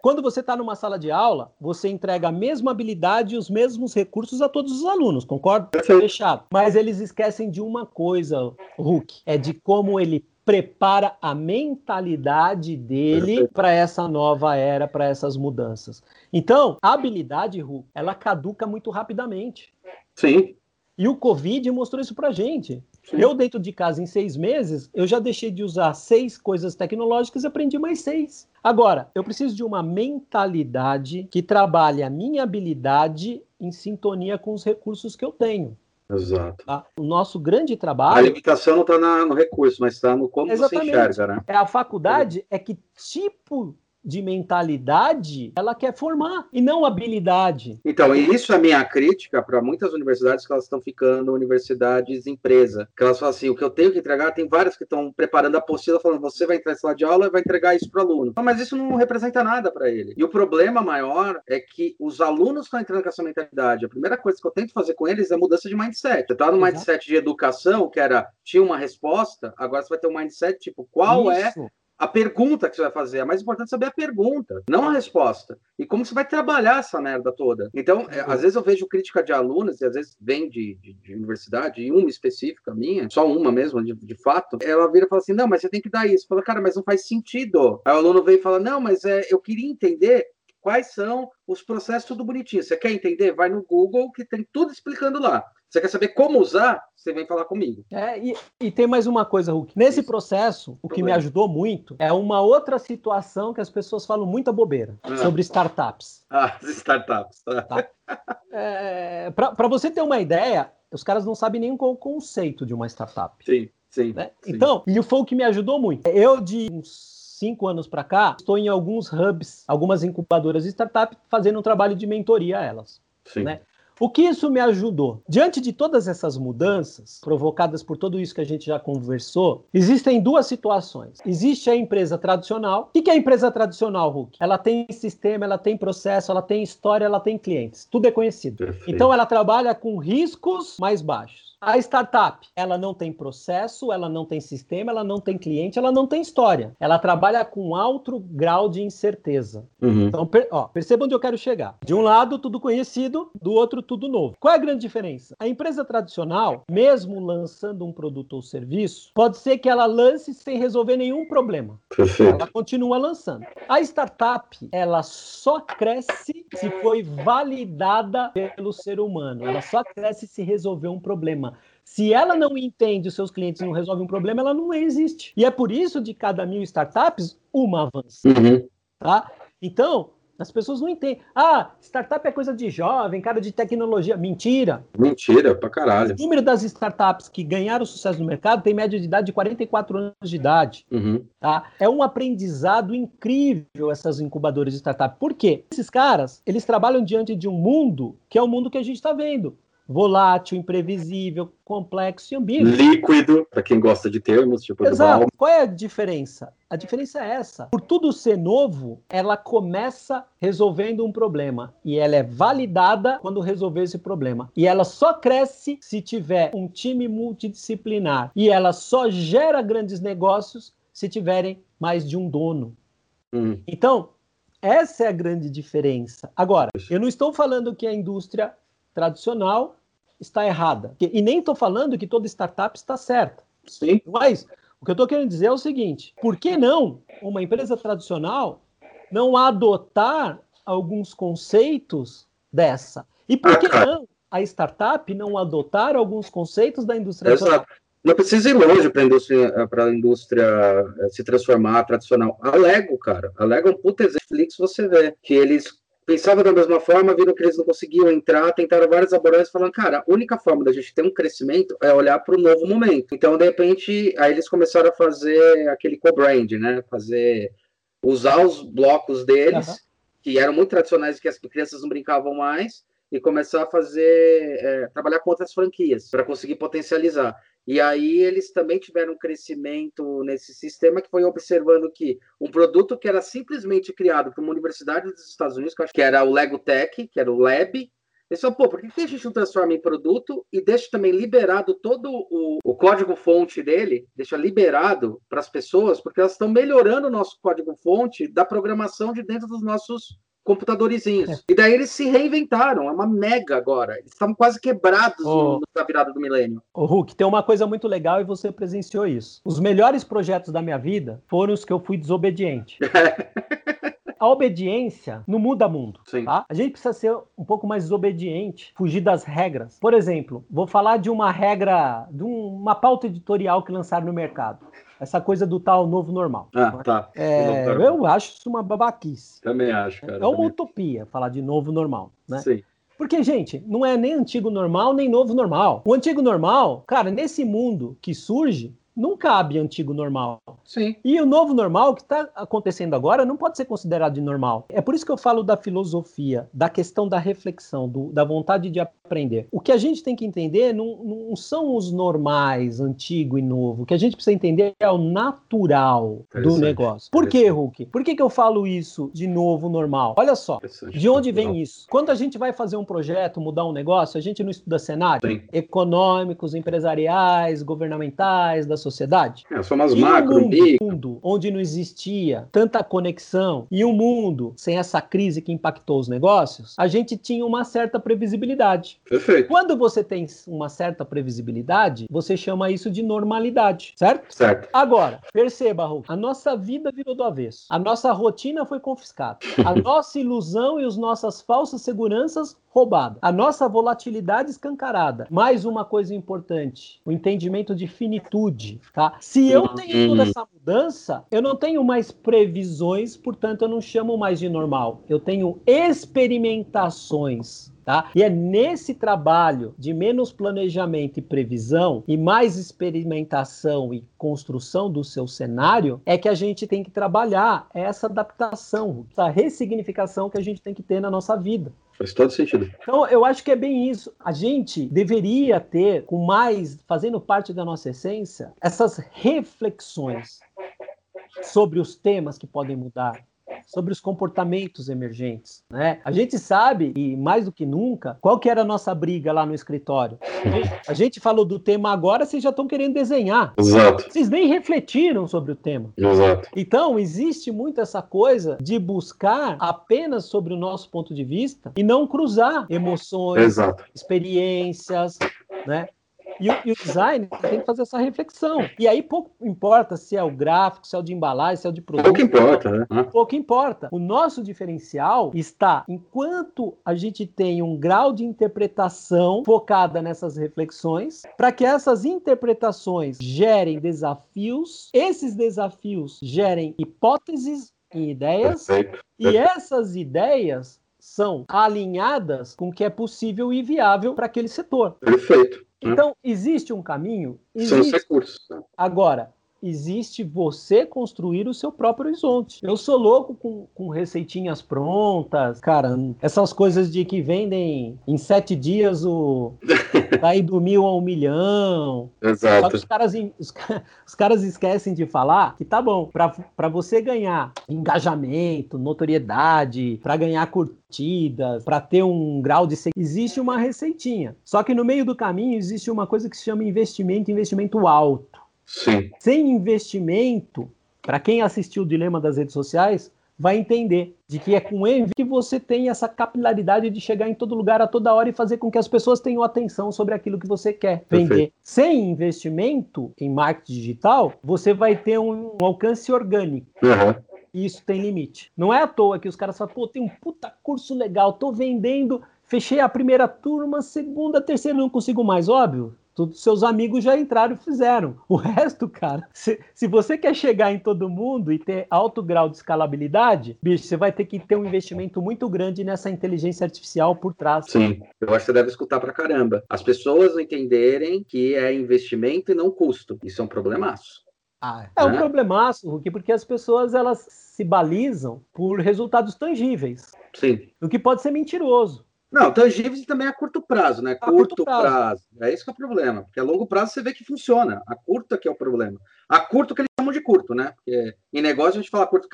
Quando você está numa sala de aula, você entrega a mesma habilidade e os mesmos recursos a todos os alunos, concorda? Fechado. Mas eles esquecem de uma coisa, Hulk, é de como ele prepara a mentalidade dele para essa nova era, para essas mudanças. Então, a habilidade, Ru, ela caduca muito rapidamente. Sim. E o Covid mostrou isso para gente. Sim. Eu, dentro de casa, em seis meses, eu já deixei de usar seis coisas tecnológicas e aprendi mais seis. Agora, eu preciso de uma mentalidade que trabalhe a minha habilidade em sintonia com os recursos que eu tenho. Exato. Tá? O nosso grande trabalho. A limitação não está no recurso, mas está no como Exatamente. você enxerga, né? É, a faculdade é. é que tipo de mentalidade ela quer formar e não habilidade. Então, e isso é a minha crítica para muitas universidades que elas estão ficando universidades empresa. Que elas falam assim: o que eu tenho que entregar, tem várias que estão preparando a apostila falando você vai entrar em sala de aula e vai entregar isso para o aluno. Mas isso não representa nada para ele. E o problema maior é que os alunos estão entrando com essa mentalidade. A primeira coisa que eu tento fazer com eles é mudança de mindset. Você está no mindset de educação, que era tinha uma resposta, agora você vai ter um mindset tipo, qual é isso. é a pergunta que você vai fazer. É mais importante saber a pergunta, não a resposta. E como você vai trabalhar essa merda toda. Então, é, às vezes eu vejo crítica de alunos, e às vezes vem de, de, de universidade, e uma específica minha, só uma mesmo, de, de, fato, ela vira e fala assim: não, mas você tem que dar isso. Fala, cara, mas não faz sentido. Aí o aluno vem e fala: não, mas é, eu queria entender quais são os processos tudo bonitinho. Você quer entender? Vai no Google que tem tudo explicando lá. Você quer saber como usar? Você vem falar comigo. É, e, e tem mais uma coisa, Hulk. Nesse Isso. processo, o que me ajudou muito é uma outra situação que as pessoas falam muita bobeira ah. sobre startups. Ah, startups. Tá? é, Para você ter uma ideia, os caras não sabem nem qual o conceito de uma startup. Sim, sim, né? sim. Então, e foi o que me ajudou muito. Eu, de uns cinco anos para cá, estou em alguns hubs, algumas incubadoras de startup, fazendo um trabalho de mentoria a elas. Sim. Né? O que isso me ajudou? Diante de todas essas mudanças provocadas por tudo isso que a gente já conversou, existem duas situações. Existe a empresa tradicional. O que é a empresa tradicional, Hulk? Ela tem sistema, ela tem processo, ela tem história, ela tem clientes. Tudo é conhecido. Perfeito. Então ela trabalha com riscos mais baixos. A startup, ela não tem processo, ela não tem sistema, ela não tem cliente, ela não tem história. Ela trabalha com alto grau de incerteza. Uhum. Então, per ó, perceba onde eu quero chegar. De um lado, tudo conhecido, do outro, tudo novo. Qual é a grande diferença? A empresa tradicional, mesmo lançando um produto ou serviço, pode ser que ela lance sem resolver nenhum problema. Perfeito. Ela continua lançando. A startup, ela só cresce se foi validada pelo ser humano. Ela só cresce se resolver um problema. Se ela não entende os seus clientes e não resolve um problema, ela não existe. E é por isso de cada mil startups, uma avança. Uhum. Tá? Então, as pessoas não entendem. Ah, startup é coisa de jovem, cara de tecnologia. Mentira. Mentira, pra caralho. O número das startups que ganharam sucesso no mercado tem média de idade de 44 anos de idade. Uhum. Tá? É um aprendizado incrível essas incubadoras de startup. Por quê? Esses caras, eles trabalham diante de um mundo que é o mundo que a gente está vendo volátil, imprevisível, complexo e ambíguo. Líquido, para quem gosta de termos, tipo Exato. Qual é a diferença? A diferença é essa. Por tudo ser novo, ela começa resolvendo um problema e ela é validada quando resolver esse problema. E ela só cresce se tiver um time multidisciplinar. E ela só gera grandes negócios se tiverem mais de um dono. Hum. Então, essa é a grande diferença. Agora, eu não estou falando que a indústria tradicional está errada. E nem estou falando que toda startup está certa. Sim. Mas o que eu estou querendo dizer é o seguinte: por que não uma empresa tradicional não adotar alguns conceitos dessa? E por que não a startup não adotar alguns conceitos da indústria Exato. tradicional? Não precisa ir longe para a indústria, indústria eh, se transformar tradicional. A Lego, cara. A Lego é um puta exemplo. você vê que eles pensavam da mesma forma, viram que eles não conseguiam entrar, tentaram várias abordagens, falando, cara, a única forma da gente ter um crescimento é olhar para o novo momento. Então, de repente, aí eles começaram a fazer aquele co-brand, né? Fazer, usar os blocos deles, uhum. que eram muito tradicionais e que as crianças não brincavam mais, e começar a fazer, é, trabalhar com outras franquias, para conseguir potencializar. E aí eles também tiveram um crescimento nesse sistema que foi observando que um produto que era simplesmente criado por uma universidade dos Estados Unidos, que acho que era o Lego Tech, que era o Lab, eles falaram, pô, por que a gente não transforma em produto e deixa também liberado todo o, o código-fonte dele, deixa liberado para as pessoas, porque elas estão melhorando o nosso código-fonte da programação de dentro dos nossos computadorzinhos. É. E daí eles se reinventaram, é uma mega agora. Eles estavam quase quebrados oh. na virada do milênio. O Hulk, tem uma coisa muito legal e você presenciou isso. Os melhores projetos da minha vida foram os que eu fui desobediente. a obediência não muda mundo. Tá? A gente precisa ser um pouco mais desobediente, fugir das regras. Por exemplo, vou falar de uma regra, de uma pauta editorial que lançaram no mercado essa coisa do tal novo normal. Ah, tá. É, eu acho isso uma babaquice. Também acho, cara. É uma também. utopia falar de novo normal, né? Sim. Porque, gente, não é nem antigo normal, nem novo normal. O antigo normal, cara, nesse mundo que surge, não cabe antigo normal. Sim. E o novo normal que está acontecendo agora não pode ser considerado de normal. É por isso que eu falo da filosofia, da questão da reflexão, do, da vontade de aprender. O que a gente tem que entender não, não são os normais, antigo e novo. O que a gente precisa entender é o natural do negócio. Por que, Hulk? Por que, que eu falo isso de novo normal? Olha só, de onde vem isso? Quando a gente vai fazer um projeto, mudar um negócio, a gente não estuda cenário Sim. econômicos, empresariais, governamentais, da sociedade. É, são umas E um macro, mundo, micro. mundo onde não existia tanta conexão e um mundo sem essa crise que impactou os negócios, a gente tinha uma certa previsibilidade. Perfeito. Quando você tem uma certa previsibilidade, você chama isso de normalidade, certo? Certo. Agora, perceba, Hulk, a nossa vida virou do avesso. A nossa rotina foi confiscada. A nossa ilusão e as nossas falsas seguranças roubadas. A nossa volatilidade escancarada. Mais uma coisa importante, o entendimento de finitude, tá? Se eu tenho toda essa mudança, eu não tenho mais previsões, portanto eu não chamo mais de normal. Eu tenho experimentações. Tá? E é nesse trabalho de menos planejamento e previsão e mais experimentação e construção do seu cenário é que a gente tem que trabalhar essa adaptação, essa ressignificação que a gente tem que ter na nossa vida. Faz todo sentido. Então, eu acho que é bem isso. A gente deveria ter, com mais, fazendo parte da nossa essência, essas reflexões sobre os temas que podem mudar, sobre os comportamentos emergentes, né? A gente sabe, e mais do que nunca, qual que era a nossa briga lá no escritório. A gente, a gente falou do tema agora, vocês já estão querendo desenhar. Exato. Vocês nem refletiram sobre o tema. Exato. Então, existe muito essa coisa de buscar apenas sobre o nosso ponto de vista e não cruzar emoções, Exato. experiências, né? E o, e o design tem que fazer essa reflexão. E aí pouco importa se é o gráfico, se é o de embalagem, se é o de produto. Pouco importa, né? Ah, Pouco importa. O nosso diferencial está enquanto a gente tem um grau de interpretação focada nessas reflexões, para que essas interpretações gerem desafios, esses desafios gerem hipóteses e ideias, Perfeito. e essas ideias são alinhadas com o que é possível e viável para aquele setor. Perfeito. Então, existe um caminho? São os Existe. recursos. né? Agora, existe você construir o seu próprio horizonte. Eu sou louco com, com receitinhas prontas, cara, essas coisas de que vendem em sete dias o daí do mil a um milhão. Só que Exato. os caras, os, os caras esquecem de falar que tá bom, para você ganhar engajamento, notoriedade, para ganhar curtidas, para ter um grau de. Existe uma receitinha. Só que no meio do caminho existe uma coisa que se chama investimento, investimento alto. Sim. Sem investimento, para quem assistiu o Dilema das Redes Sociais, vai entender de que é com ele que você tem essa capilaridade de chegar em todo lugar a toda hora e fazer com que as pessoas tenham atenção sobre aquilo que você quer vender. Perfeito. Sem investimento em marketing digital, você vai ter um, alcance orgânico. Aham. E isso tem limite. Não é à toa que os caras falam, pô, tem um puta curso legal, tô vendendo, fechei a primeira turma, segunda, terceira, não consigo mais, óbvio. Todos seus amigos já entraram e fizeram. O resto, cara, se, se você quer chegar em todo mundo e ter alto grau de escalabilidade, bicho, você vai ter que ter um investimento muito grande nessa inteligência artificial por trás. Sim. Eu acho que você deve escutar pra caramba. As pessoas não entenderem que é investimento e não custo. Isso é um problemaço. Ah, é um Né? problemaço, Hulk, porque as pessoas elas se balizam por resultados tangíveis, Sim. o que pode ser mentiroso. Não, tangíveis também é a curto prazo, né? A Curto, curto prazo. prazo. É isso que é o problema. Porque a longo prazo você vê que funciona. A curto é que é o problema. A curto que eles chamam de curto, né? Porque em negócio a gente fala curto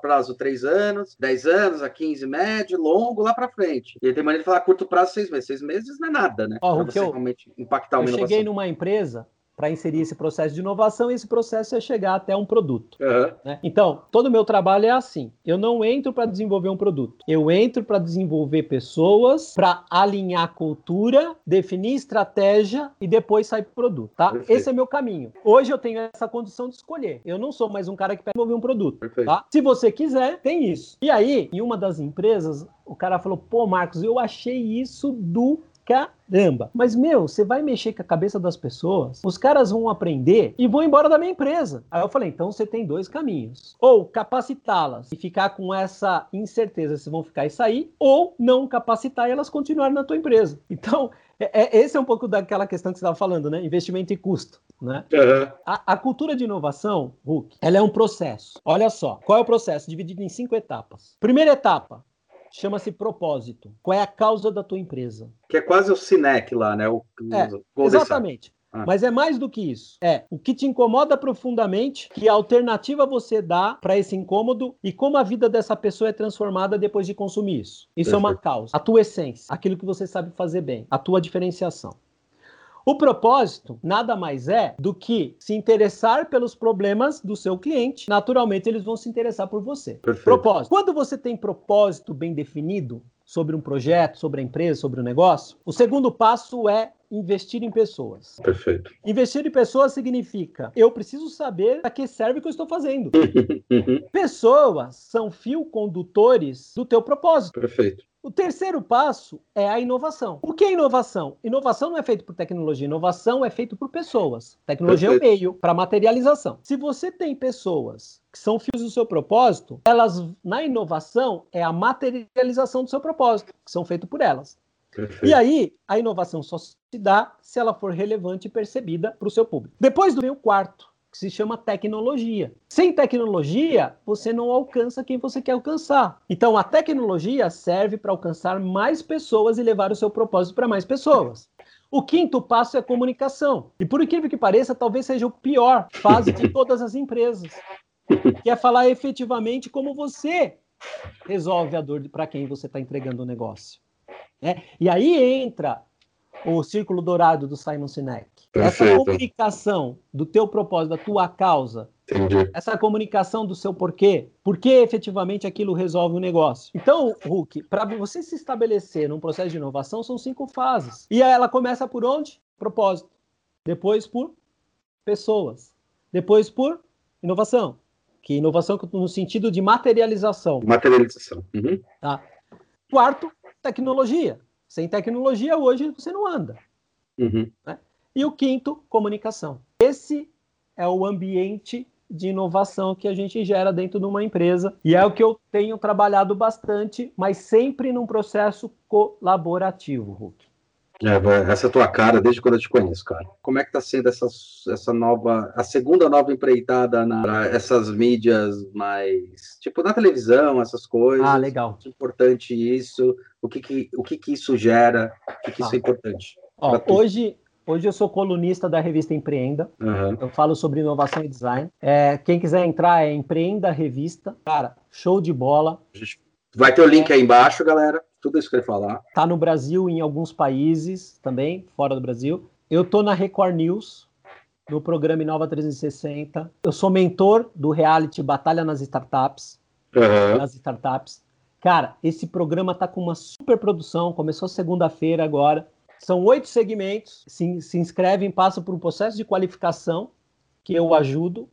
prazo 3 anos, 10 anos, a 15 médio, longo lá pra frente. E tem maneira de falar curto prazo 6 meses. 6 meses não é nada, né? Ó, pra o que você eu- realmente impactar uma Eu inovação. cheguei numa empresa para inserir esse processo de inovação e esse processo é chegar até um produto. Aham. né? Então, todo o meu trabalho é assim. Eu não entro para desenvolver um produto. Eu entro para desenvolver pessoas, para alinhar cultura, definir estratégia e depois sair pro produto, tá? Perfeito. Esse é meu caminho. Hoje eu tenho essa condição de escolher. Eu não sou mais um cara que pega desenvolver um produto, tá? Se você quiser, tem isso. E aí, em uma das empresas, o cara falou: "Pô, Marcos, eu achei isso do caramba. Mas, meu, você vai mexer com a cabeça das pessoas, os caras vão aprender e vão embora da minha empresa. Aí eu falei, então você tem dois caminhos. Ou capacitá-las e ficar com essa incerteza se vão ficar e sair, ou não capacitar e elas continuarem na tua empresa. Então, é, é, esse é um pouco daquela questão que você estava falando, né? Investimento e custo. Né? Uhum. A, a, cultura de inovação, Hulk, ela é um processo. Olha só, qual é o processo? Dividido em cinco etapas. Primeira etapa, chama-se propósito. Qual é a causa da tua empresa? Que é quase o Cinec lá, né? O, é, o exatamente. Ah. Mas é mais do que isso. É o que te incomoda profundamente, que alternativa você dá para esse incômodo e como a vida dessa pessoa é transformada depois de consumir isso. Isso Perfeito. é uma causa. A tua essência, aquilo que você sabe fazer bem, a tua diferenciação. O propósito nada mais é do que se interessar pelos problemas do seu cliente. Naturalmente, eles vão se interessar por você. Perfeito. Propósito. Quando você tem propósito bem definido sobre um projeto, sobre a empresa, sobre o negócio, o segundo passo é investir em pessoas. Perfeito. Investir em pessoas significa eu preciso saber a que serve o que eu estou fazendo. pessoas são fio condutores do teu propósito. Perfeito. O terceiro passo é a inovação. O que é inovação? Inovação não é feito por tecnologia, inovação é feito por pessoas. Tecnologia Perfeito. é o meio para materialização. Se você tem pessoas que são fios do seu propósito, elas na inovação é a materialização do seu propósito, que são feitos por elas. Perfeito. E aí, a inovação só se dá se ela for relevante e percebida para o seu público. Depois vem o quarto, que se chama tecnologia. Sem tecnologia, você não alcança quem você quer alcançar. Então, a tecnologia serve para alcançar mais pessoas e levar o seu propósito para mais pessoas. O quinto passo é a comunicação. E por incrível que pareça, talvez seja o pior fase de todas as empresas, que é falar efetivamente como você resolve a dor para quem você está entregando o negócio. É? E aí entra o círculo dourado do Simon Sinek. Perfeito. Essa comunicação do teu propósito, da tua causa, Entendi. essa comunicação do seu porquê, por que efetivamente aquilo resolve o negócio. Então, Hulk, para você se estabelecer num processo de inovação, são cinco fases. E ela começa por onde? Propósito. Depois por pessoas. Depois por inovação. Que inovação no sentido de materialização. Materialização. Uhum. Tá. Quarto, tecnologia. Sem tecnologia, hoje você não anda. Uhum. Né? E o quinto, comunicação. Esse é o ambiente de inovação que a gente gera dentro de uma empresa e é o que eu tenho trabalhado bastante, mas sempre num processo colaborativo, Hulk. É, essa é a tua cara desde quando eu te conheço, cara. Como é que tá sendo essa, essa nova, a segunda nova empreitada na essas mídias mais, tipo, na televisão, essas coisas? Ah, legal. É importante isso. O que que, o que, que isso gera? O que, que ah. isso é importante? Ó, hoje, Hoje eu sou colunista da revista Empreenda. Uhum. Eu falo sobre inovação e design. É, quem quiser entrar é Empreenda Revista. Cara, show de bola. Vai ter o link aí embaixo, galera. Tudo isso que ele falar. Tá no Brasil em alguns países também, fora do Brasil. Eu tô na Record News, no programa Inova 360. Eu sou mentor do reality Batalha nas Startups. Uhum. Nas startups. Cara, esse programa tá com uma super produção. Começou segunda-feira agora. São oito segmentos, se, se inscrevem, passam por um processo de qualificação que eu ajudo.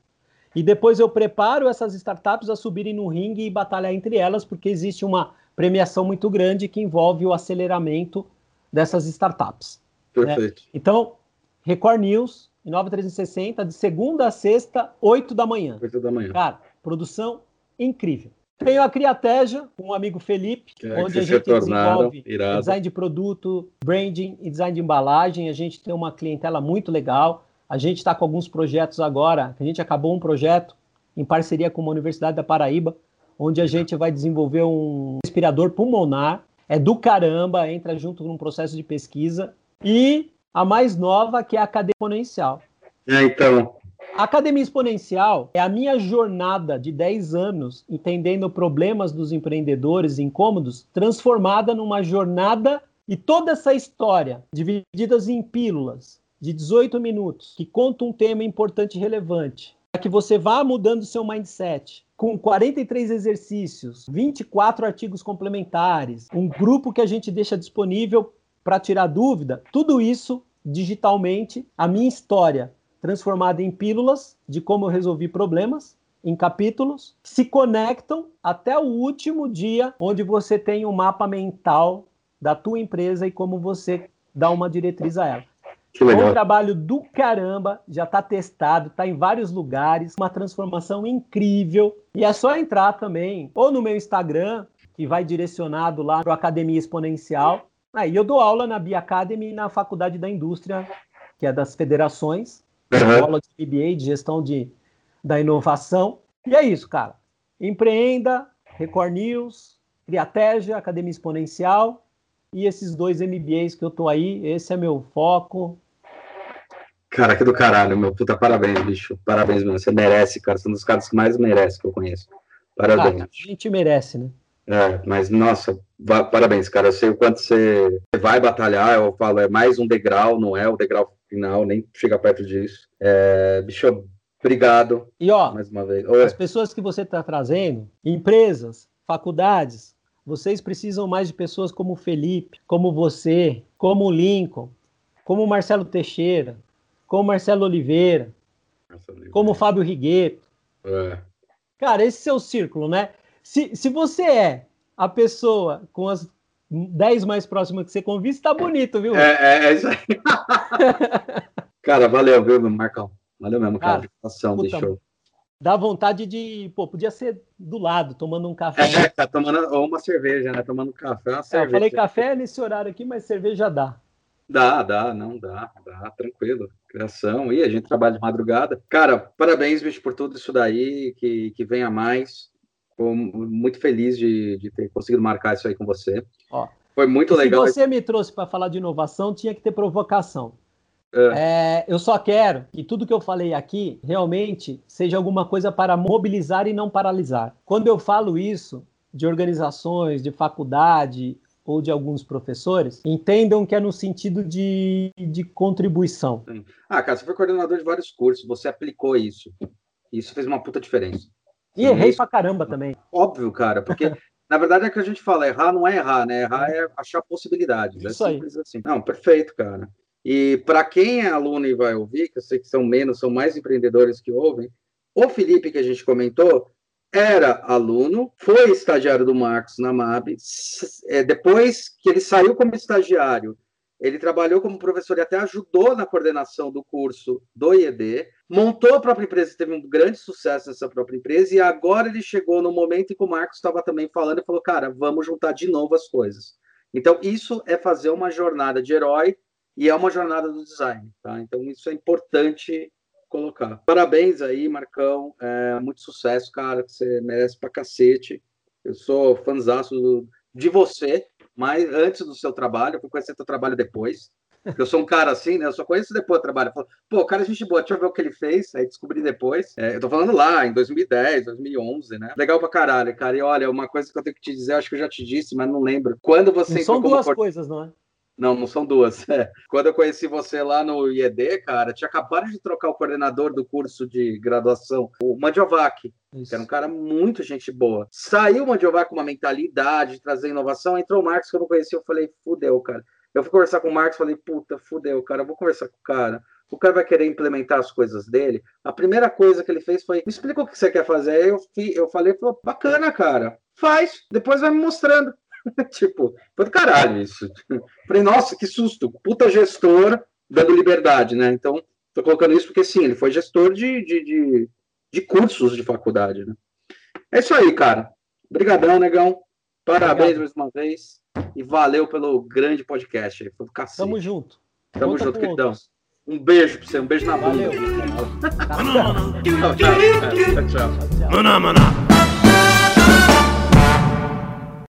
E depois eu preparo essas startups a subirem no ringue e batalhar entre elas, porque existe uma premiação muito grande que envolve o aceleramento dessas startups. Né? Perfeito. Né? Então, Record News, Inova 360, de segunda a sexta, 8 da manhã. 8 da manhã. Cara, produção incrível. Tenho a Criateja, com um amigo Felipe, é, onde a gente desenvolve design de produto, branding e design de embalagem. A gente tem uma clientela muito legal. A gente está com alguns projetos agora. A gente acabou um projeto em parceria com uma Universidade da Paraíba, onde a gente vai desenvolver um respirador pulmonar. É do caramba, entra junto num processo de pesquisa. E a mais nova, que é a Academia Exponencial. É, então, a Academia Exponencial é a minha jornada de 10 anos entendendo problemas dos empreendedores incômodos, transformada numa jornada e toda essa história, divididas em pílulas de 18 minutos, que conta um tema importante e relevante, para que você vá mudando seu mindset, com 43 exercícios, 24 artigos complementares, um grupo que a gente deixa disponível para tirar dúvida, tudo isso digitalmente, a minha história transformada em pílulas de como eu resolvi problemas, em capítulos, que se conectam até o último dia, onde você tem um mapa mental da tua empresa e como você dar uma diretriz a ela. Que legal. É um trabalho do caramba, já está testado, está em vários lugares, uma transformação incrível. E é só entrar também, ou no meu Instagram, que vai direcionado lá para a Academia Exponencial. Aí eu dou aula na Bia Academy na Faculdade da Indústria, que é das federações, uhum. aula de MBA, de gestão de, da inovação. E é isso, cara. Empreenda, Record News, Criatégia, Academia Exponencial e esses dois MBAs que eu tô aí, esse é meu foco. Cara, que do caralho, meu puta, parabéns, bicho. Parabéns, mano. Você merece, cara. Você é um dos caras que mais merece que eu conheço. Parabéns. Ah, a gente merece, né? É, mas nossa, parabéns, cara. Eu sei o quanto você vai batalhar. Eu falo, é mais um degrau, não é o degrau final, nem chega perto disso. É, bicho, obrigado. E ó, mais uma vez. Oi. as pessoas que você está trazendo, empresas, faculdades, vocês precisam mais de pessoas como o Felipe, como você, como o Lincoln, como o Marcelo Teixeira, como o Marcelo Oliveira, Oliveira. como o Fábio Rigueto. É. Cara, esse é o círculo, né? Se, se você é a pessoa com as 10 mais próximas que você convida, tá bonito, viu? É, é, é isso aí. cara, valeu, viu, Marcão? Valeu mesmo, cara. cara puta, deixou dá vontade de, pô, podia ser do lado, tomando um café. É, tá tomando ou uma cerveja, né? Tomando café, uma cerveja. É, eu falei café nesse horário aqui, mas cerveja dá. Dá, dá, não dá, dá, tranquilo. Criação, e a gente trabalha de madrugada. Cara, parabéns, bicho, por tudo isso daí, que, que venha mais. Estou muito feliz de, de ter conseguido marcar isso aí com você. Ó, Foi muito legal. Se você me trouxe para falar de inovação, tinha que ter provocação. É. É, eu só quero que tudo que eu falei aqui realmente seja alguma coisa para mobilizar e não paralisar. Quando eu falo isso de organizações, de faculdade ou de alguns professores, entendam que é no sentido de, de contribuição. Ah, cara, você foi coordenador de vários cursos, você aplicou isso. Isso fez uma puta diferença. E errei pra caramba também. Óbvio, cara, porque na verdade é que a gente fala, errar não é errar, né? Errar é achar possibilidades. É isso é simples aí. assim. Não, perfeito, cara. E para quem é aluno e vai ouvir, que eu sei que são menos, são mais empreendedores que ouvem, o Felipe, que a gente comentou, era aluno, foi estagiário do Marcos na MAB. É, depois que ele saiu como estagiário, ele trabalhou como professor e até ajudou na coordenação do curso do IED, montou a própria empresa, teve um grande sucesso nessa própria empresa, e agora ele chegou no momento em que o Marcos estava também falando e falou: cara, vamos juntar de novo as coisas. Então, isso é fazer uma jornada de herói e é uma jornada do design, tá? Então isso é importante colocar. Parabéns aí, Marcão, é, muito sucesso, cara, que você merece pra cacete. Eu sou fãzaço de você, mas antes do seu trabalho, eu fui conhecer teu trabalho depois. Eu sou um cara assim, né? Eu só conheço depois do trabalho. falo, Pô, cara, gente boa, deixa eu ver o que ele fez. Aí descobri depois. É, eu tô falando lá, em 2010, 2011, né? Legal pra caralho, cara. E olha, uma coisa que eu tenho que te dizer, acho que eu já te disse, mas não lembro. Quando você. Não são duas coisas, não é? Não, não são duas. É. Quando eu conheci você lá no IED, cara, tinha acabado de trocar o coordenador do curso de graduação, o Mandiovac, que era um cara muito gente boa. Saiu o Mandiovac com uma mentalidade de trazer inovação, entrou o Marcos, que eu não conhecia, eu falei, fudeu, cara. Eu fui conversar com o Marcos, falei, puta, fudeu, cara, eu vou conversar com o cara. O cara vai querer implementar as coisas dele. A primeira coisa que ele fez foi, me explica o que você quer fazer. Aí eu, eu falei, bacana, cara, faz, depois vai me mostrando. tipo, foi do caralho isso. Falei, nossa, que susto. Puta gestor dando liberdade, né? Então, tô colocando isso porque, sim, ele foi gestor de, de, de, de cursos de faculdade, né? É isso aí, cara. Obrigadão, negão. Parabéns Obrigado. mais uma vez. E valeu pelo grande podcast. Foi do cacete. Tamo junto. Tamo Conta junto, queridão. Outros. Um beijo pra você, um beijo na bunda. Valeu. tchau, tchau. tchau, tchau.